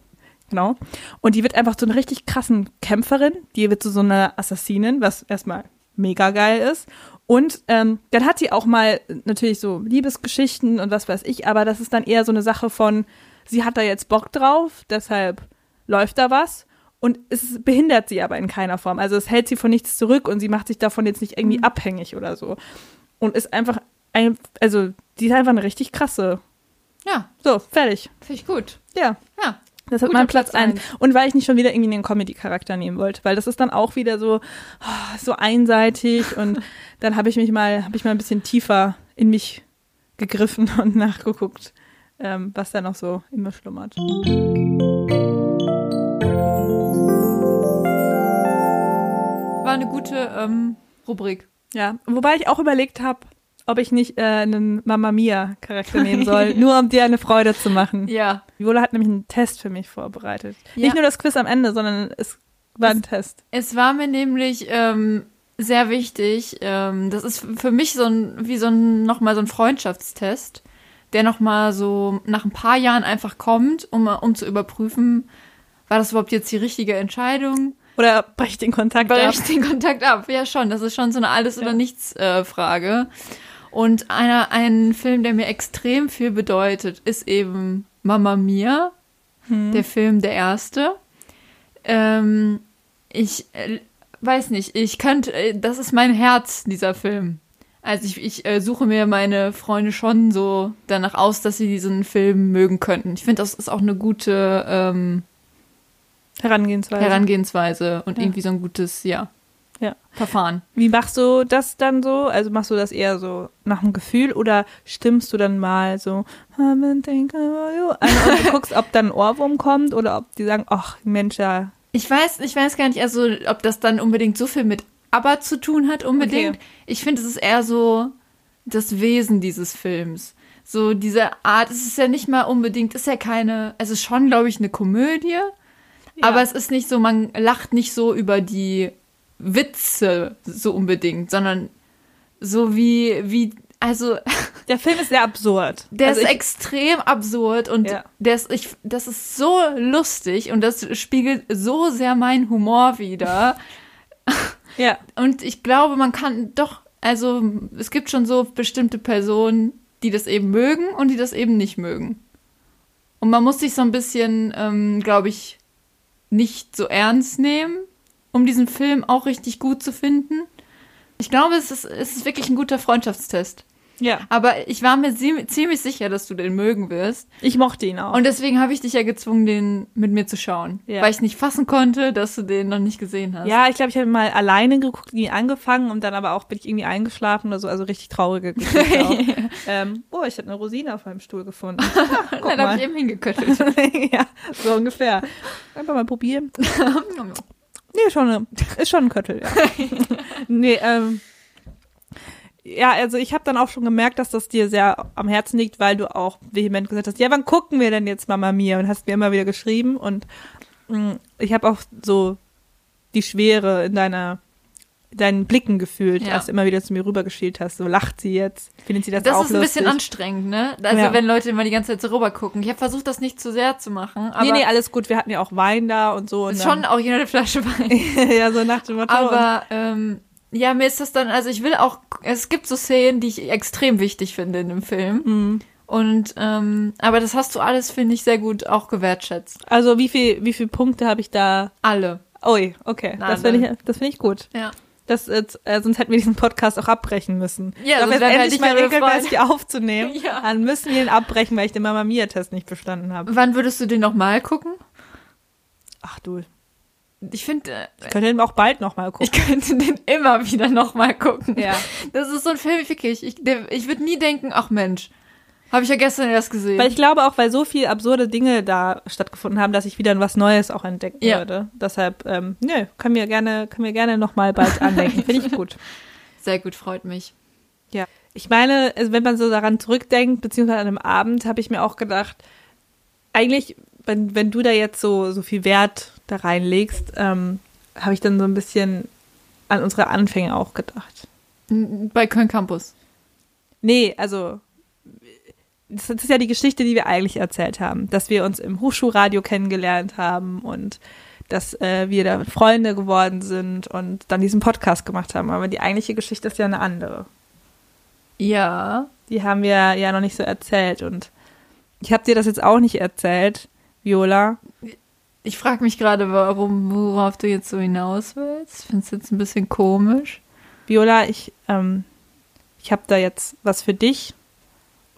genau. Und die wird einfach so eine richtig krassen Kämpferin. Die wird zu so einer Assassinin, was erstmal mega geil ist. Und ähm, dann hat sie auch mal natürlich so Liebesgeschichten und was weiß ich, aber das ist dann eher so eine Sache von, sie hat da jetzt Bock drauf, deshalb läuft da was. Und es behindert sie aber in keiner Form. Also es hält sie von nichts zurück und sie macht sich davon jetzt nicht irgendwie abhängig oder so. Und ist einfach, ein, also die ist einfach eine richtig krasse. Ja, So, fertig. finde ich gut. Ja. Ja. Das hat mein Platz Platz 1. eins. Und weil ich nicht schon wieder irgendwie einen Comedy-Charakter nehmen wollte, weil das ist dann auch wieder so, oh, so einseitig und dann habe ich mich mal, habe ich mal ein bisschen tiefer in mich gegriffen und nachgeguckt, ähm, was da noch so in mir schlummert. War eine gute ähm, Rubrik. Ja, wobei ich auch überlegt habe, ob ich nicht äh, einen Mama Mia Charakter nehmen soll, nur um dir eine Freude zu machen. Ja. Viola hat nämlich einen Test für mich vorbereitet. Ja. Nicht nur das Quiz am Ende, sondern es war ein Test. Es war mir nämlich ähm, sehr wichtig. Ähm, das ist für mich so ein, wie so ein, nochmal so ein Freundschaftstest, der nochmal so nach ein paar Jahren einfach kommt, um, um zu überprüfen, war das überhaupt jetzt die richtige Entscheidung? Oder brech den Kontakt Brech ab. den Kontakt ab. Ja, schon. Das ist schon so eine Alles- oder Ja. Nichts-Frage. Und einer, ein Film, der mir extrem viel bedeutet, ist eben Mamma Mia, Hm. der Film der erste. Ähm, ich äh, weiß nicht, ich könnte, äh, das ist mein Herz, dieser Film. Also ich, ich äh, suche mir meine Freunde schon so danach aus, dass sie diesen Film mögen könnten. Ich finde, das ist auch eine gute ähm, Herangehensweise. Herangehensweise und Ja. irgendwie so ein gutes, ja, Ja. Verfahren. Wie machst du das dann so? Also machst du das eher so nach dem Gefühl oder stimmst du dann mal so an und du guckst, ob dann ein Ohrwurm kommt oder ob die sagen, ach Mensch, ja. Ich weiß, ich weiß gar nicht, also ob das dann unbedingt so viel mit Aber zu tun hat, unbedingt. Okay. Ich finde, es ist eher so das Wesen dieses Films. So diese Art, es ist ja nicht mal unbedingt, ist ja keine, es ist schon, glaube ich, eine Komödie, aber es ist nicht so, man lacht nicht so über die Witze so unbedingt, sondern so wie, wie, also Der Film ist sehr absurd. der also ist ich, extrem absurd und Ja. der ist, ich, das ist so lustig und das spiegelt so sehr meinen Humor wider. ja, Und ich glaube, man kann doch, also es gibt schon so bestimmte Personen, die das eben mögen und die das eben nicht mögen. Und man muss sich so ein bisschen, ähm, glaube ich, nicht so ernst nehmen, um diesen Film auch richtig gut zu finden. Ich glaube, es ist, es ist wirklich ein guter Freundschaftstest. ja. Aber ich war mir zie- ziemlich sicher, dass du den mögen wirst. Ich mochte ihn auch. Und deswegen habe ich dich ja gezwungen, den mit mir zu schauen. Ja. Weil ich nicht fassen konnte, dass du den noch nicht gesehen hast. ja, ich glaube, ich habe mal alleine geguckt, ihn angefangen und dann aber auch bin ich irgendwie eingeschlafen oder so, also richtig traurige Geschichte ähm, oh, ich habe eine Rosine auf meinem Stuhl gefunden. Guck Dann habe ich eben hingeköttelt. ja, so ungefähr. Einfach mal probieren. Nee, schon eine, ist schon ein Köttel, ja. nee, ähm, ja, also ich habe dann auch schon gemerkt, dass das dir sehr am Herzen liegt, weil du auch vehement gesagt hast, ja, wann gucken wir denn jetzt Mama Mia? Und hast mir immer wieder geschrieben und mh, ich habe auch so die Schwere in deiner deinen Blicken gefühlt, Ja. als du immer wieder zu mir rübergeschielt hast. So lacht sie jetzt, findet sie das, Das auch ist ein bisschen lustig? anstrengend, ne? Also Ja. wenn Leute immer die ganze Zeit so rüber gucken. Ich habe versucht, das nicht zu sehr zu machen. Aber nee, nee, alles gut. Wir hatten ja auch Wein da und so. Und schon auch jeder eine Flasche Wein. ja, so nach dem Motto. Aber ähm, ja, mir ist das dann, also ich will auch, es gibt so Szenen, die ich extrem wichtig finde in dem Film. Mhm. Und ähm, aber das hast du alles, finde ich, sehr gut auch gewertschätzt. Also wie viel, wie viele Punkte habe ich da? Alle. Ui, okay. Na, das finde ich, das finde ich gut. Ja. Das, jetzt, äh, sonst hätten wir diesen Podcast auch abbrechen müssen. Ja, Doch jetzt wir endlich mal regelmäßig aufzunehmen. Ja. Dann müssen wir ihn abbrechen, weil ich den Mama Mia Test nicht bestanden habe. Wann würdest du den nochmal gucken? Ach du, Ich finde, äh, ich könnte ihn auch bald noch mal ich gucken. könnte den immer wieder nochmal gucken. Ja. Das ist so ein Film, wirklich. Ich, ich würde nie denken, ach Mensch, habe ich ja gestern erst gesehen. Weil ich glaube auch, weil so viel absurde Dinge da stattgefunden haben, dass ich wieder was Neues auch entdecken Ja. würde. Deshalb, ähm, nö, können wir gerne, können wir gerne noch mal bald andenken. Finde ich gut. Sehr gut, freut mich. Ja. Ich meine, also wenn man so daran zurückdenkt, beziehungsweise an einem Abend, habe ich mir auch gedacht, eigentlich, wenn, wenn du da jetzt so, so viel Wert da reinlegst, ähm, habe ich dann so ein bisschen an unsere Anfänge auch gedacht. Bei Köln Campus. Nee, also das ist ja die Geschichte, die wir eigentlich erzählt haben, dass wir uns im Hochschulradio kennengelernt haben und dass äh, wir da Freunde geworden sind und dann diesen Podcast gemacht haben. Aber die eigentliche Geschichte ist ja eine andere. Ja. Die haben wir ja noch nicht so erzählt und ich habe dir das jetzt auch nicht erzählt, Viola. Ich frage mich gerade, warum, worauf du jetzt so hinaus willst. Ich finde es jetzt ein bisschen komisch. Viola, ich, ähm, ich habe da jetzt was für dich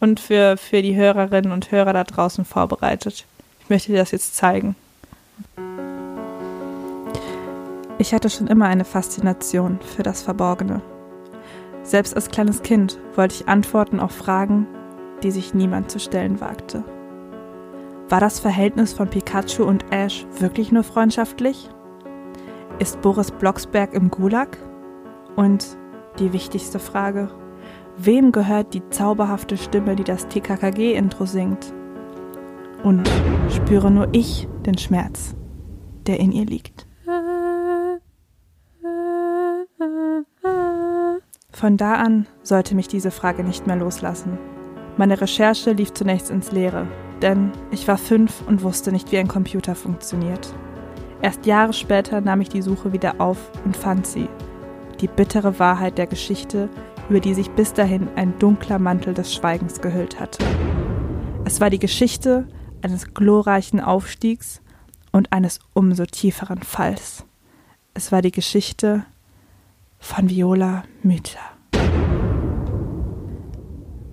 und für, für die Hörerinnen und Hörer da draußen vorbereitet. Ich möchte dir das jetzt zeigen. Ich hatte schon immer eine Faszination für das Verborgene. Selbst als kleines Kind wollte ich Antworten auf Fragen, die sich niemand zu stellen wagte. War das Verhältnis von Pikachu und Ash wirklich nur freundschaftlich? Ist Boris Blocksberg im Gulag? Und die wichtigste Frage, Wem gehört die zauberhafte Stimme, die das TKKG-Intro singt? Und spüre nur ich den Schmerz, der in ihr liegt. Von da an sollte mich diese Frage nicht mehr loslassen. Meine Recherche lief zunächst ins Leere, denn ich war fünf und wusste nicht, wie ein Computer funktioniert. Erst Jahre später nahm ich die Suche wieder auf und fand sie. Die bittere Wahrheit der Geschichte, über die sich bis dahin ein dunkler Mantel des Schweigens gehüllt hatte. Es war die Geschichte eines glorreichen Aufstiegs und eines umso tieferen Falls. Es war die Geschichte von Viola Müther.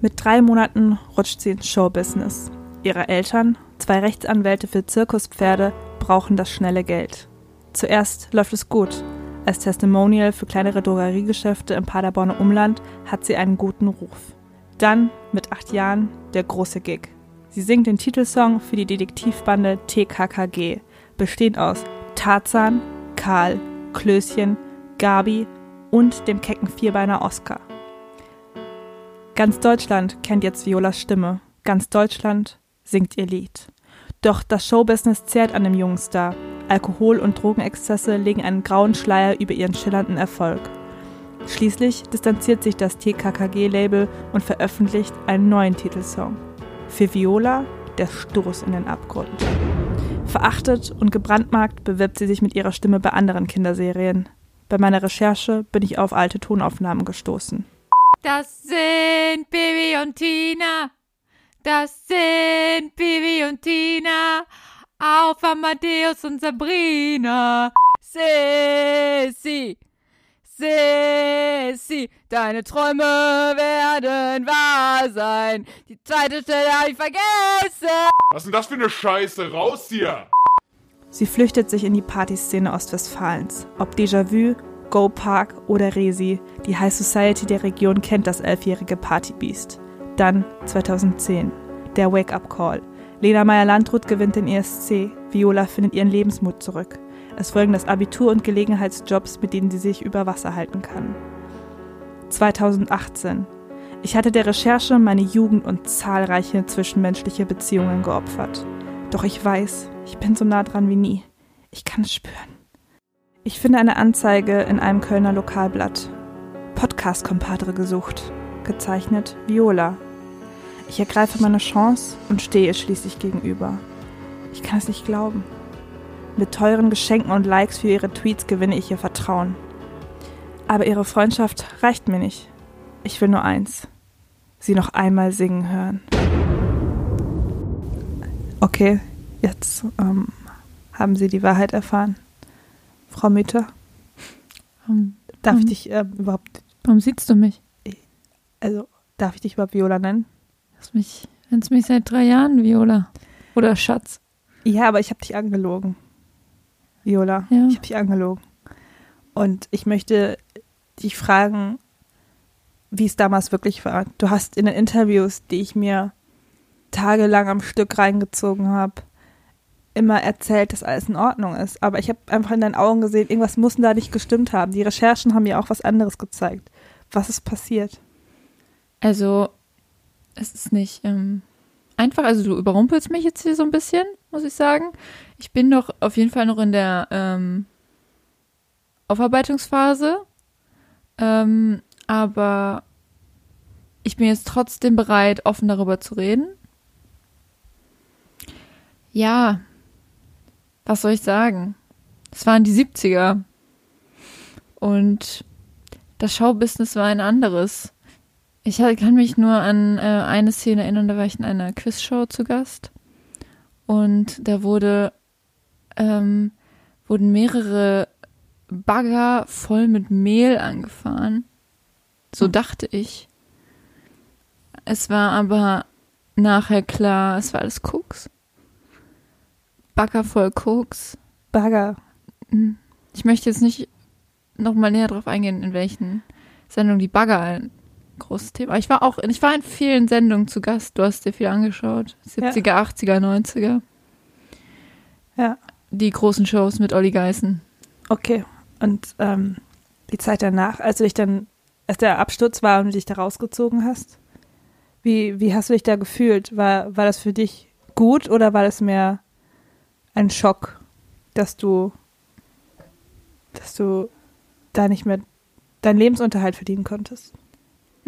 Mit drei Monaten rutscht sie ins Showbusiness. Ihre Eltern, zwei Rechtsanwälte für Zirkuspferde, brauchen das schnelle Geld. Zuerst läuft es gut. Als Testimonial für kleinere Drogeriegeschäfte im Paderborner Umland hat sie einen guten Ruf. Dann, mit acht Jahren, der große Gig. Sie singt den Titelsong für die Detektivbande TKKG, bestehend aus Tarzan, Karl, Klößchen, Gabi und dem kecken Vierbeiner Oscar. Ganz Deutschland kennt jetzt Violas Stimme. Ganz Deutschland singt ihr Lied. Doch das Showbusiness zehrt an dem jungen Star. Alkohol- und Drogenexzesse legen einen grauen Schleier über ihren schillernden Erfolg. Schließlich distanziert sich das TKKG-Label und veröffentlicht einen neuen Titelsong. Für Viola der Stoß in den Abgrund. Verachtet und gebrandmarkt bewirbt sie sich mit ihrer Stimme bei anderen Kinderserien. Bei meiner Recherche bin ich auf alte Tonaufnahmen gestoßen. Das sind Bibi und Tina. Das sind Bibi und Tina. Auf Amadeus und Sabrina. Sissi. Sissi, deine Träume werden wahr sein. Die zweite Stelle habe ich vergessen. Was ist denn das für eine Scheiße? Raus hier! Sie flüchtet sich in die Partyszene Ostwestfalens. Ob Déjà-vu, Go Park oder Resi, die High Society der Region kennt das elfjährige Partybeast. Dann 2010, der Wake-up Call. Lena Meyer-Landrut gewinnt den ESC, Viola findet ihren Lebensmut zurück. Es folgen das Abitur und Gelegenheitsjobs, mit denen sie sich über Wasser halten kann. 2018. Ich hatte der Recherche meine Jugend und zahlreiche zwischenmenschliche Beziehungen geopfert. Doch ich weiß, ich bin so nah dran wie nie. Ich kann es spüren. Ich finde eine Anzeige in einem Kölner Lokalblatt. Podcast-Kompadre gesucht. Gezeichnet Viola. Ich ergreife meine Chance und stehe schließlich gegenüber. Ich kann es nicht glauben. Mit teuren Geschenken und Likes für ihre Tweets gewinne ich ihr Vertrauen. Aber ihre Freundschaft reicht mir nicht. Ich will nur eins. Sie noch einmal singen hören. Okay, jetzt ähm, haben Sie die Wahrheit erfahren. Frau Mütter, Warum, darf Mhm. ich dich äh, überhaupt, warum siehst du mich? also darf ich dich überhaupt Viola nennen? Hast mich, nennst mich seit drei Jahren, Viola. Oder Schatz. Ja, aber ich habe dich angelogen. Viola, Ja. ich habe dich angelogen. Und ich möchte dich fragen, wie es damals wirklich war. Du hast in den Interviews, die ich mir tagelang am Stück reingezogen habe, immer erzählt, dass alles in Ordnung ist. Aber ich habe einfach in deinen Augen gesehen, irgendwas muss da nicht gestimmt haben. Die Recherchen haben mir auch was anderes gezeigt. Was ist passiert? Also, es ist nicht ähm, einfach. Also, du überrumpelst mich jetzt hier so ein bisschen, muss ich sagen. Ich bin doch auf jeden Fall noch in der ähm, Aufarbeitungsphase. Ähm, aber ich bin jetzt trotzdem bereit, offen darüber zu reden. Ja, was soll ich sagen? Es waren die 70er. Und das Showbusiness war ein anderes. Ich kann mich nur an äh, eine Szene erinnern, da war ich in einer Quizshow zu Gast. Und da wurde, ähm, wurden mehrere Bagger voll mit Mehl angefahren. So dachte ich. Es war aber nachher klar, es war alles Koks. Bagger voll Koks. Bagger. Hm. Ich möchte jetzt nicht nochmal näher drauf eingehen, in welchen Sendungen die Bagger ein großes Thema. Ich war auch, ich war in vielen Sendungen zu Gast. Du hast dir viel angeschaut. 70er, 80er, 90er. Ja. Die großen Shows mit Olli Geißen. Okay. Und ähm, die Zeit danach, als du dich dann als der Absturz war und du dich da rausgezogen hast? Wie, wie hast du dich da gefühlt? War, war das für dich gut oder war das mehr ein Schock, dass du, dass du da nicht mehr deinen Lebensunterhalt verdienen konntest?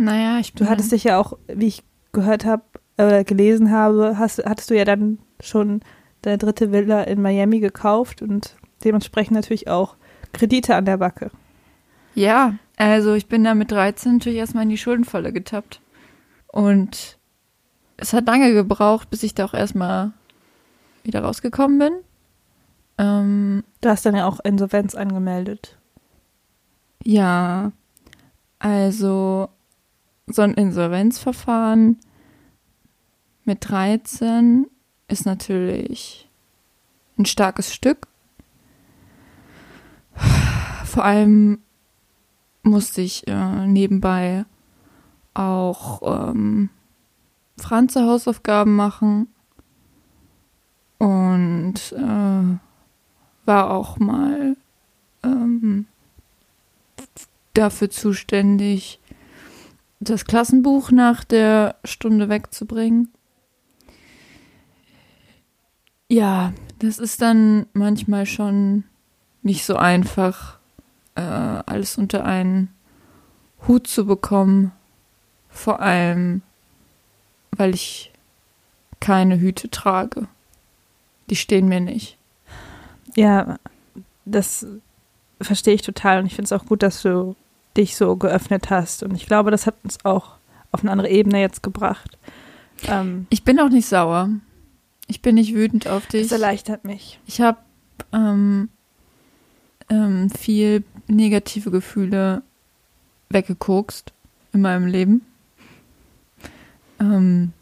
Naja, ich bin. Du hattest dich ja auch, wie ich gehört habe oder gelesen habe, hast, hattest du ja dann schon deine dritte Villa in Miami gekauft und dementsprechend natürlich auch Kredite an der Backe. Ja, also ich bin da mit 13 natürlich erstmal in die Schuldenfalle getappt. Und es hat lange gebraucht, bis ich da auch erstmal wieder rausgekommen bin. Ähm, Du hast dann ja auch Insolvenz angemeldet. ja, also so ein Insolvenzverfahren mit 13 ist natürlich ein starkes Stück. Vor allem musste ich äh, nebenbei auch ähm, Franze Hausaufgaben machen und äh, war auch mal ähm, dafür zuständig, das Klassenbuch nach der Stunde wegzubringen. Ja, das ist dann manchmal schon nicht so einfach, äh, alles unter einen Hut zu bekommen. Vor allem, weil ich keine Hüte trage. Die stehen mir nicht. Ja, das verstehe ich total und ich finde es auch gut, dass du dich so geöffnet hast und ich glaube, das hat uns auch auf eine andere Ebene jetzt gebracht. Ähm, Ich bin auch nicht sauer. Ich bin nicht wütend auf dich. das erleichtert mich. Ich habe ähm, ähm, viel negative Gefühle weggekokst in meinem Leben. Ähm,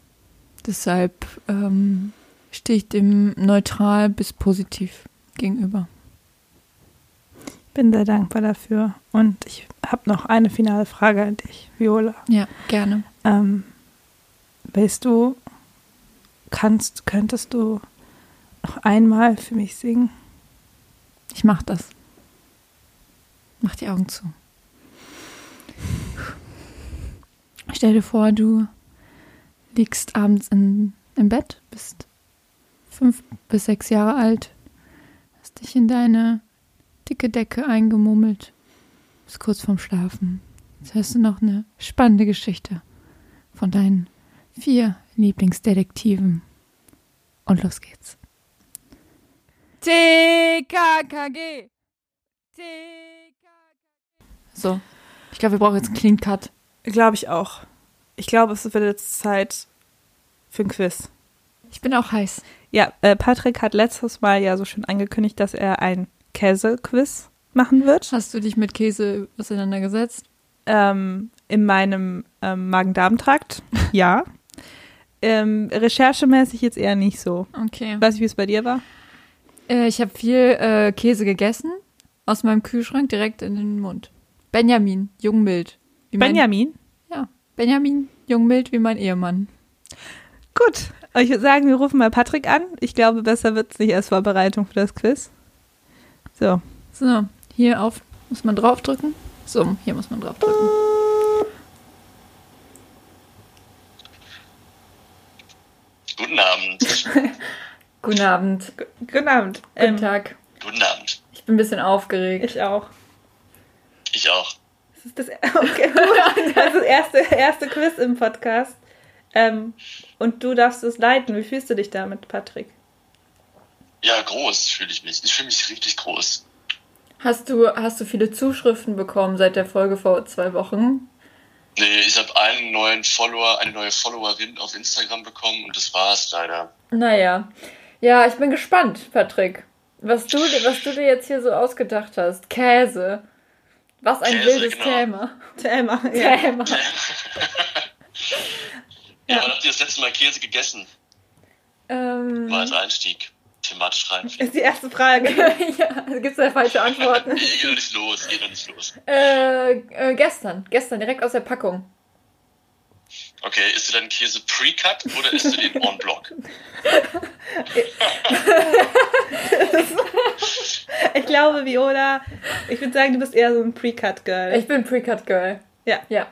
deshalb ähm, stehe ich dem neutral bis positiv gegenüber. Bin sehr dankbar dafür und ich habe noch eine finale Frage an dich, Viola. Ja, gerne. Ähm, willst du, kannst, könntest du noch einmal für mich singen? Ich mach das. Mach die Augen zu. Stell dir vor, du liegst abends in, im Bett, bist fünf bis sechs Jahre alt, hast dich in deine dicke Decke eingemummelt, bist kurz vorm Schlafen. Jetzt hörst du noch eine spannende Geschichte von deinen vier Lieblingsdetektiven. Und los geht's. TKKG. So, ich glaube, wir brauchen jetzt einen Clean Cut. Glaube ich auch. Ich glaube, es wird jetzt Zeit für ein Quiz. Ich bin auch heiß. Ja, äh, Patrick hat letztes Mal ja so schön angekündigt, dass er ein Käse-Quiz machen wird. Hast du dich mit Käse auseinandergesetzt? Ähm, in meinem ähm, Magen-Darm-Trakt, ja. ähm, recherchemäßig jetzt eher nicht so. Okay. Weiß ich, wie es bei dir war? Äh, ich habe viel äh, Käse gegessen aus meinem Kühlschrank direkt in den Mund. Benjamin, jungmild. Wie mein, Benjamin? Ja, Benjamin, jungmild wie mein Ehemann. Gut. Ich würde sagen, wir rufen mal Patrick an. Ich glaube, besser wird es nicht als Vorbereitung für das Quiz. So. So, hier auf muss man draufdrücken. So, hier muss man draufdrücken. Guten Abend. Guten Abend. Guten Abend. Guten Ähm, Tag. Guten Abend. Ich bin ein bisschen aufgeregt. ich auch. Ich auch. Das ist das, okay, gut. das, ist das erste, erste Quiz im Podcast. Ähm, und du darfst es leiten. Wie fühlst du dich damit, Patrick? Ja, groß fühle ich mich. Ich fühle mich richtig groß. Hast du, hast du viele Zuschriften bekommen seit der Folge vor zwei Wochen? Nee, ich habe einen neuen Follower, eine neue Followerin auf Instagram bekommen und das war's leider. Naja. Ja, ich bin gespannt, Patrick. Was du, dir- was du dir jetzt hier so ausgedacht hast. Käse. Was ein Käse, wildes genau. Thema. Thema. Ja. Thema. Ja, wann habt ihr das letzte Mal Käse gegessen? Ähm, Mal als Einstieg. Thematisch rein. Ist die erste Frage. ja, gibt's da falsche Antworten? Nee, geht noch nicht los, geht noch nicht los. äh, äh, gestern. Gestern, direkt aus der Packung. Okay, isst du deinen Käse pre-cut oder isst du den en bloc? Ich glaube, Viola, ich würde sagen, du bist eher so ein Pre-Cut-Girl. Ich bin Pre-Cut Girl. Ja, Ja.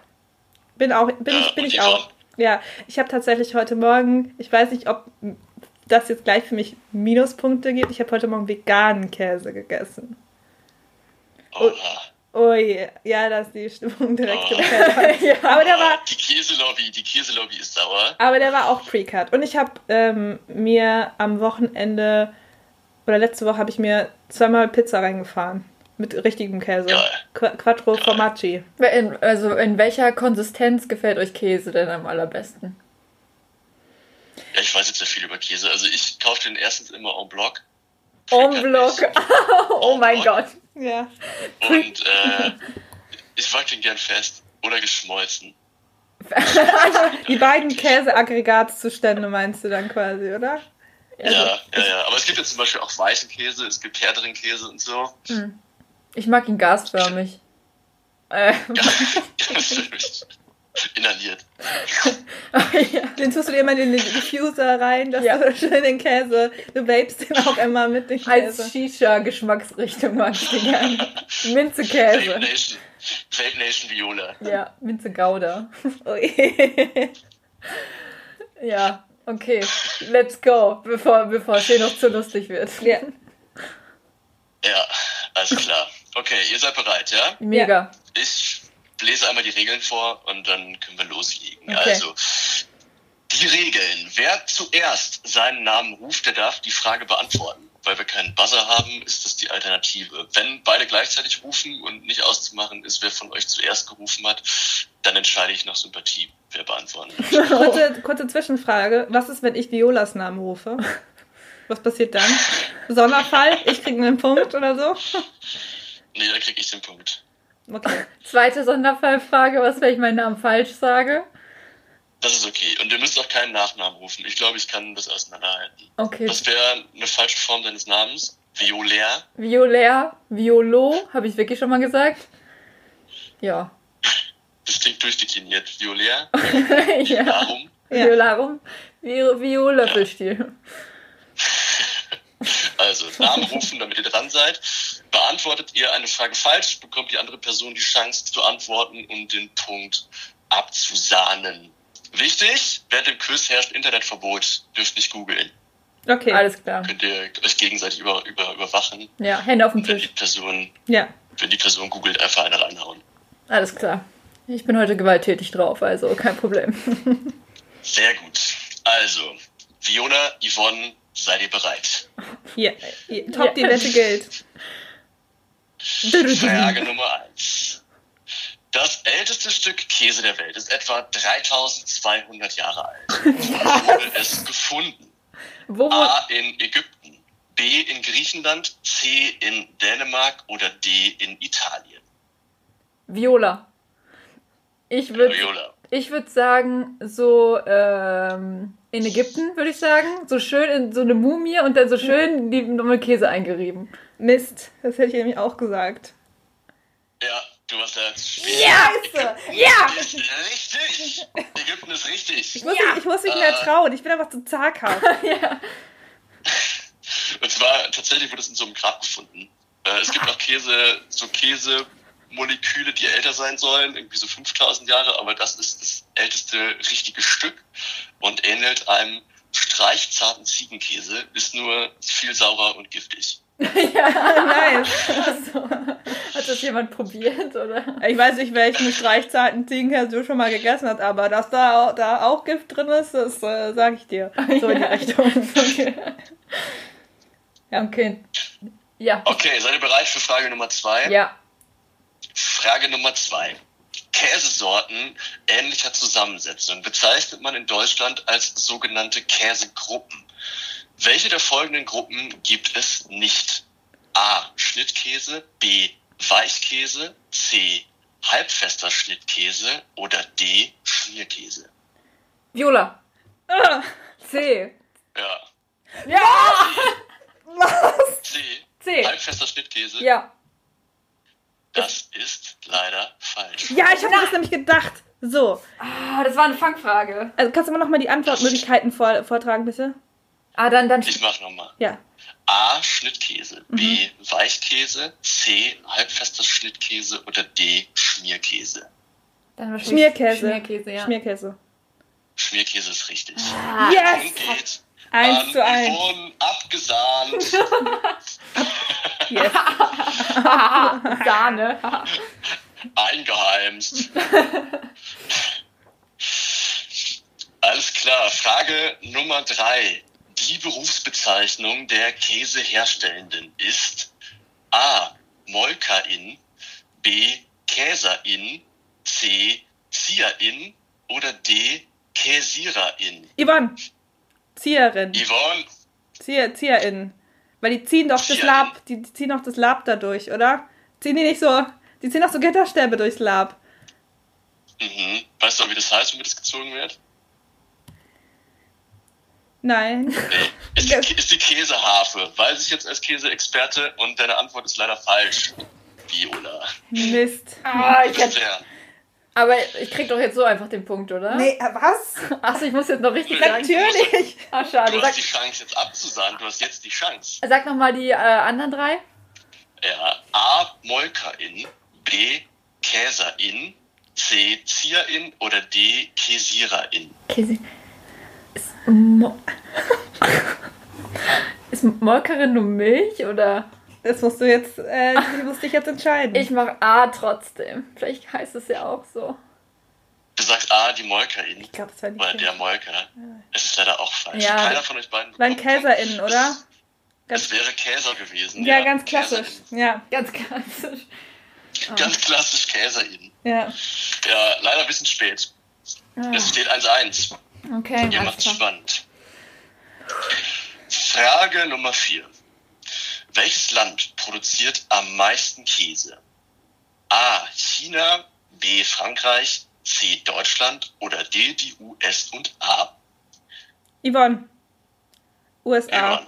bin auch, bin Ja, ich, bin ich auch. Ja, ich habe tatsächlich heute Morgen, ich weiß nicht, ob das jetzt gleich für mich Minuspunkte gibt. Ich habe heute Morgen veganen Käse gegessen. Oha. Ui, ja, da ist die Stimmung direkt Oh. im Keller. Aber der war, Die Käselobby, die Käselobby ist sauer. aber der war auch Pre-Cut. Und ich habe ähm, mir am Wochenende oder letzte Woche habe ich mir zweimal Pizza reingefahren mit richtigem Käse. Qu Quattro Formaggi. In, also in welcher Konsistenz gefällt euch Käse denn am allerbesten? Ja, ich weiß jetzt sehr viel über Käse. Also ich kaufe den erstens immer en bloc. En bloc. oh mein Gott. Ja. Und äh, ich mag den gern fest. Oder geschmolzen. Die beiden Käseaggregatzustände meinst du dann quasi, oder? Ja, ja, ja. Aber es gibt jetzt zum Beispiel auch weißen Käse, es gibt härteren Käse und so. Ich mag ihn gasförmig. Äh, Ganz inhaliert. ja. Den tust du dir immer in den Diffuser rein, dass Ja. du schön den Käse, du vapest den auch immer mit dem Als Käse. Shisha-Geschmacksrichtung mag ich den gerne. Vape Minze-Käse. Nation. Vape Nation Viola. Ja, Minze-Gouda. Ui. Ja, okay. Let's go, bevor, bevor es hier noch zu lustig wird. ja. Ja, alles klar. Okay, ihr seid bereit, ja? Mega. Ich lese einmal die Regeln vor und dann können wir loslegen. Okay. Also, die Regeln. Wer zuerst seinen Namen ruft, der darf die Frage beantworten. Weil wir keinen Buzzer haben, ist das die Alternative. Wenn beide gleichzeitig rufen und nicht auszumachen ist, wer von euch zuerst gerufen hat, dann entscheide ich nach Sympathie, wer beantworten möchte. Kurze, kurze Zwischenfrage. Was ist, wenn ich Violas Namen rufe? Was passiert dann? Sonderfall? Ich krieg einen Punkt oder so? Nee, dann kriege ich den Punkt. Okay. Zweite Sonderfallfrage, was, wenn ich meinen Namen falsch sage? Das ist okay. Und ihr müsst auch keinen Nachnamen rufen. Ich glaube, ich kann das auseinanderhalten. Okay. Was wäre eine falsche Form deines Namens? Violär? Violär, Violo, habe ich wirklich schon mal gesagt? Ja. Das klingt durchdekliniert. Violär? ja. Darum? Ja. Violarum, Vio, Violöffelstiel. Also, Namen rufen, damit ihr dran seid. Beantwortet ihr eine Frage falsch, bekommt die andere Person die Chance zu antworten und den Punkt abzusahnen. Wichtig, während dem Quiz herrscht Internetverbot. Dürft nicht googeln. Okay. Alles klar. Könnt ihr euch gegenseitig über, über, überwachen. Ja, Hände auf den Wenn die Tisch. Person, Ja. wenn die Person googelt, einfach eine reinhauen. Alles klar. Ich bin heute gewalttätig drauf, also kein Problem. Sehr gut. Also, Viola, Yvonne, seid ihr bereit? Ja. ja. Top, die Ja. Wette gilt. Frage Nummer eins. Das älteste Stück Käse der Welt ist etwa 3200 Jahre alt. Wo wurde es gefunden? Wo, A in Ägypten, B in Griechenland, C in Dänemark oder D in Italien? Viola. Ich würde ich würd sagen, so ähm, in Ägypten, würde ich sagen. So schön in so eine Mumie und dann so schön die Käse eingerieben. Mist. Das hätte ich nämlich auch gesagt. Ja, du hast ja zu spät. Ja. Ist richtig. Ägypten ist richtig. Ich muss, mich, ich muss mich mehr Äh. trauen. Ich bin einfach zu zaghaft. ja. Und zwar tatsächlich wurde es in so einem Grab gefunden. Äh, es gibt auch Käse, so Käsemoleküle, die älter sein sollen, irgendwie so 5000 Jahre, aber das ist das älteste richtige Stück und ähnelt einem streichzarten Ziegenkäse, ist nur viel saurer und giftig. Nein. Also, hat das jemand probiert, oder? Ich weiß nicht, welchen streichzarten Ziegenkäse du schon mal gegessen hast, aber dass da auch, da auch Gift drin ist, das äh, sage ich dir. So in die Ja. Richtung. Okay. Ja, okay. Ja. Okay, seid ihr bereit für Frage Nummer zwei? Ja. Frage Nummer zwei. Käsesorten ähnlicher Zusammensetzung bezeichnet man in Deutschland als sogenannte Käsegruppen. Welche der folgenden Gruppen gibt es nicht? A. Schnittkäse, B. Weichkäse, C. Halbfester Schnittkäse oder D. Schmierkäse. Viola. Ah, C. Ja. Ja! C. C. Halbfester Schnittkäse. Ja. Das ist leider falsch. Ja, ich habe mir das nämlich gedacht. So, Ah, das war eine Fangfrage. also kannst du mir noch mal die Antwortmöglichkeiten vor, vortragen, bitte? Ah, dann, dann. Ich mach nochmal. Ja. A. Schnittkäse. B. Weichkäse. C. Halbfester Schnittkäse oder D. Schmierkäse. Dann Schmierkäse. Schmierkäse, ja. Schmierkäse. Schmierkäse ist richtig. Ah, Yes! Geht Eins an zu eins. Yvonne, abgesahnt. Yes. Sahne. Eingeheimst. Alles klar. Frage Nummer drei. Die Berufsbezeichnung der Käseherstellenden ist A. Molkerin, B. Käserin, C. Zieherin oder D. Käsiererin. Yvonne. Zieherin. Yvonne, Zieh, ZieherInnen. Weil die ziehen doch das ZieherInnen. Lab, die, die ziehen doch das Lab da durch, oder? Ziehen die nicht so, die ziehen doch so Gitterstäbe durchs Lab. mhm. weißt du, wie das heißt, womit das gezogen wird? Nein. Ist die, ist die Käseharfe. Weiß ich jetzt als Käseexperte und deine Antwort ist leider falsch. Viola. Mist. Ah, ich hätte, aber ich krieg doch jetzt so einfach den Punkt, oder? Nee, äh, was? Achso, ich muss jetzt noch richtig sagen. Natürlich. Ah, schade. Du hast die Chance jetzt abzusagen. Du hast jetzt die Chance. sag nochmal die äh, anderen drei. Ja. A. Molkerin. B. Käserin. C. Zieherin oder D. Käsiererin. Käse. Ist, Mo ist Molkerin nur Milch oder? Das musst du jetzt, äh, du musst dich jetzt entscheiden. Ich mach A trotzdem. Vielleicht heißt es ja auch so. Du sagst A. Die Molkerin. ich glaube, es war die Oder der Molker. Es ist leider auch falsch. Ja. Keiner von euch beiden KäserInnen, Punkt. oder? Es wäre Käser gewesen. Ja, ganz klassisch. Käserin. Ja, Ganz klassisch. Ganz klassisch Käserin. ja. Ja, leider ein bisschen spät. Ah, Es steht 1-1. Okay, Ihr alles macht's klar. spannend. Frage Nummer 4. Welches Land produziert am meisten Käse? A. China, B. Frankreich, C. Deutschland oder D. die US und A. Yvonne. USA. Iran.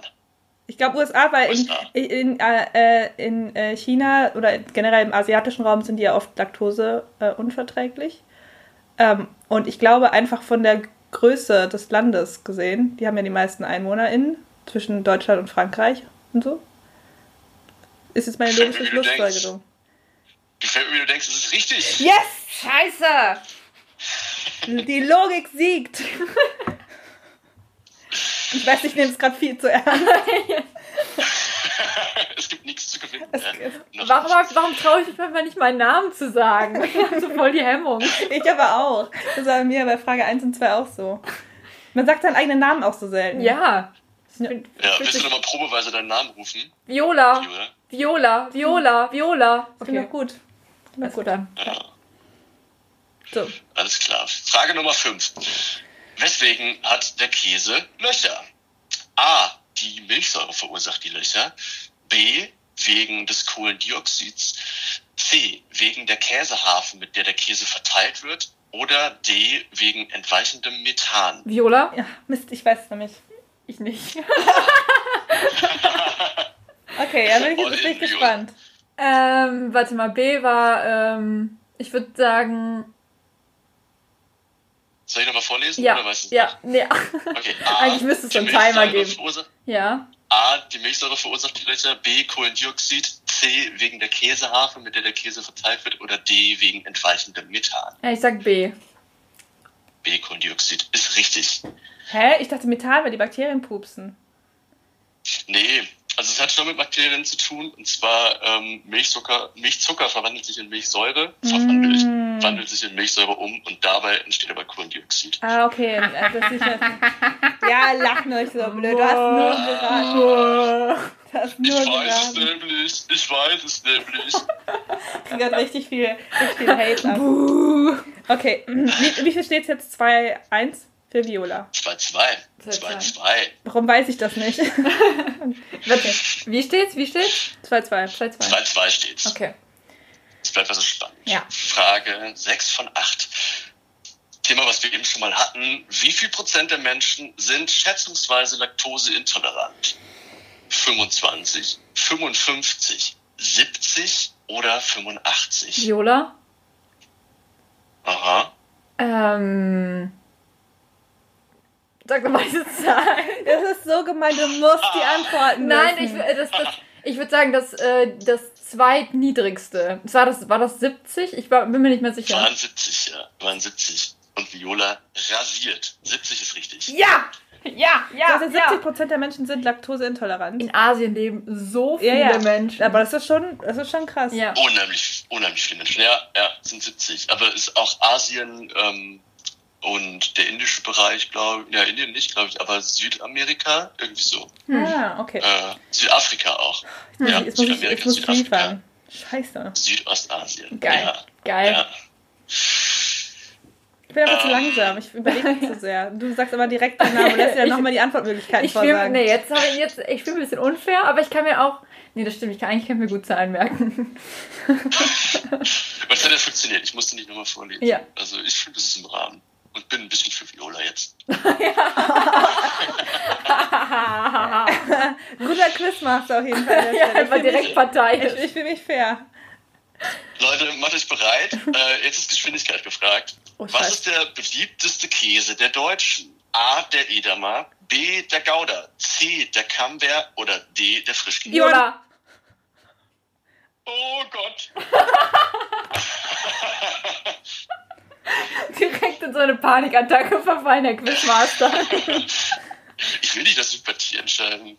Ich glaube USA, weil in, USA. in, äh, äh, in äh, China oder generell im asiatischen Raum sind die ja oft Laktose äh, unverträglich. Ähm, und ich glaube einfach von der Größe des Landes gesehen, die haben ja die meisten EinwohnerInnen zwischen Deutschland und Frankreich und so. Ist jetzt meine logische. Schlussfolgerung. Gefällt mir, wie du denkst, es ist richtig. Yes! Scheiße! Die Logik siegt. Ich weiß, ich nehme es gerade viel zu ernst. es gibt nichts gewinnen. Es- Ja, noch Warum, warum traue ich mich manchmal nicht, meinen Namen zu sagen? Ich habe so voll die Hemmung. Ich aber auch. Das war bei mir bei Frage 1 und 2 auch so. Man sagt seinen eigenen Namen auch so selten. Ja. Ja. Ja, willst du nochmal probeweise deinen Namen rufen, Viola, Viola? Viola, Viola, Viola. Ich bin doch gut. Alles gut dann. So. Alles klar. Frage Nummer 5. Weswegen hat der Käse Löcher? A. Die Milchsäure verursacht die Löcher. B. Wegen des Kohlendioxids. C. Wegen der Käseharfe, mit der der Käse verteilt wird. Oder D. Wegen entweichendem Methan. Viola? Ja, Mist, ich weiß es nämlich. Ich nicht. Okay, ja, bin ich jetzt you. gespannt. Ähm, warte mal, B war, ähm, ich würde sagen, Soll ich nochmal vorlesen? ja, Oder weißt du ja, nee, Okay. A, Eigentlich müsste es einen Timer geben. ja. A. Die Milchsäure verursacht die Löcher. B. Kohlendioxid. C. Wegen der Käseharfe, mit der der Käse verteilt wird. Oder D. Wegen entweichendem Methan. Ja, ich sag B. B. Kohlendioxid ist richtig. Hä? Ich dachte Methan, weil die Bakterien pupsen. Nee, also es hat schon mit Bakterien zu tun. Und zwar ähm, Milchzucker, Milchzucker verwandelt sich in Milchsäure, verwandelt, Mm. wandelt sich in Milchsäure um und dabei entsteht aber Kohlendioxid. Ah, okay. Das ist ja, ja, lach nicht so blöd. Du hast nur geraten. Du hast nur Ich weiß es geraten. nämlich, ich weiß es nämlich. Ich krieg richtig viel, richtig viel Hate ab. Okay, wie, wie viel steht es jetzt? 2-1 für Viola. 2-2. 2-2. 2-2. Warum weiß ich das nicht? Warte, wie steht's? Wie steht's? 2-2. 2, 2. 2-2 steht's. Okay. Es bleibt also spannend. Ja. Frage 6 von 8. Thema, was wir eben schon mal hatten. Wie viel Prozent der Menschen sind schätzungsweise laktoseintolerant? 25, 55, 70 oder 85? Viola? Aha. Ähm. Sag mal diese Zahl. Das ist so gemein, du musst die Antworten Nein, ich, wissen. äh, das, das, Ich würde sagen, das, äh, das zweitniedrigste. War das, war das 70? Ich war, bin mir nicht mehr sicher. Waren 70, ja. Waren 70. Und Viola rasiert. 70 ist richtig. Ja! Ja, ja, Also 70 Prozent der Menschen sind laktoseintolerant. In Asien leben so Ja, viele ja. Menschen. Aber das ist schon, das ist schon krass. ja. Unheimlich, unheimlich viele Menschen. Ja, ja, sind 70. Aber ist auch Asien ähm, und der indische Bereich, glaube ich, ja, Indien nicht, glaube ich, aber Südamerika, irgendwie so. Ah, okay. Äh, Südafrika auch. Hm, Ja, jetzt muss ich, jetzt Südafrika, liefern. Scheiße. Südostasien. Geil. Ja, Geil. ja. Ich bin einfach zu Ähm. langsam. Ich überlege nicht so sehr. Du sagst aber direkt den Namen und lässt dir dann nochmal die Antwortmöglichkeiten Ich fühle vorsagen. nee, jetzt habe ich jetzt, ich fühle mich ein bisschen unfair, aber ich kann mir auch. Nee, das stimmt, ich kann eigentlich kann ich mir gut Zahlen merken. Aber es hat ja funktioniert. Ich musste nicht nochmal vorlesen. Ja. Also ich finde, das ist im Rahmen. Und bin ein bisschen für Viola jetzt. Guter Quizmaster auf jeden Fall. ja, einfach direkt mich- parteiisch. Ich, ich fühle mich fair. Leute, macht euch bereit. Äh, jetzt ist Geschwindigkeit gefragt. Oh, Was ist der beliebteste Käse der Deutschen? A. Der Edamer, B. Der Gouda, C. Der Camembert oder D. Der Frischkäse? Viola. Oh Gott. Direkt in so eine Panikattacke verfallen, der Quizmaster. Ich will nicht das Sympathie entscheiden.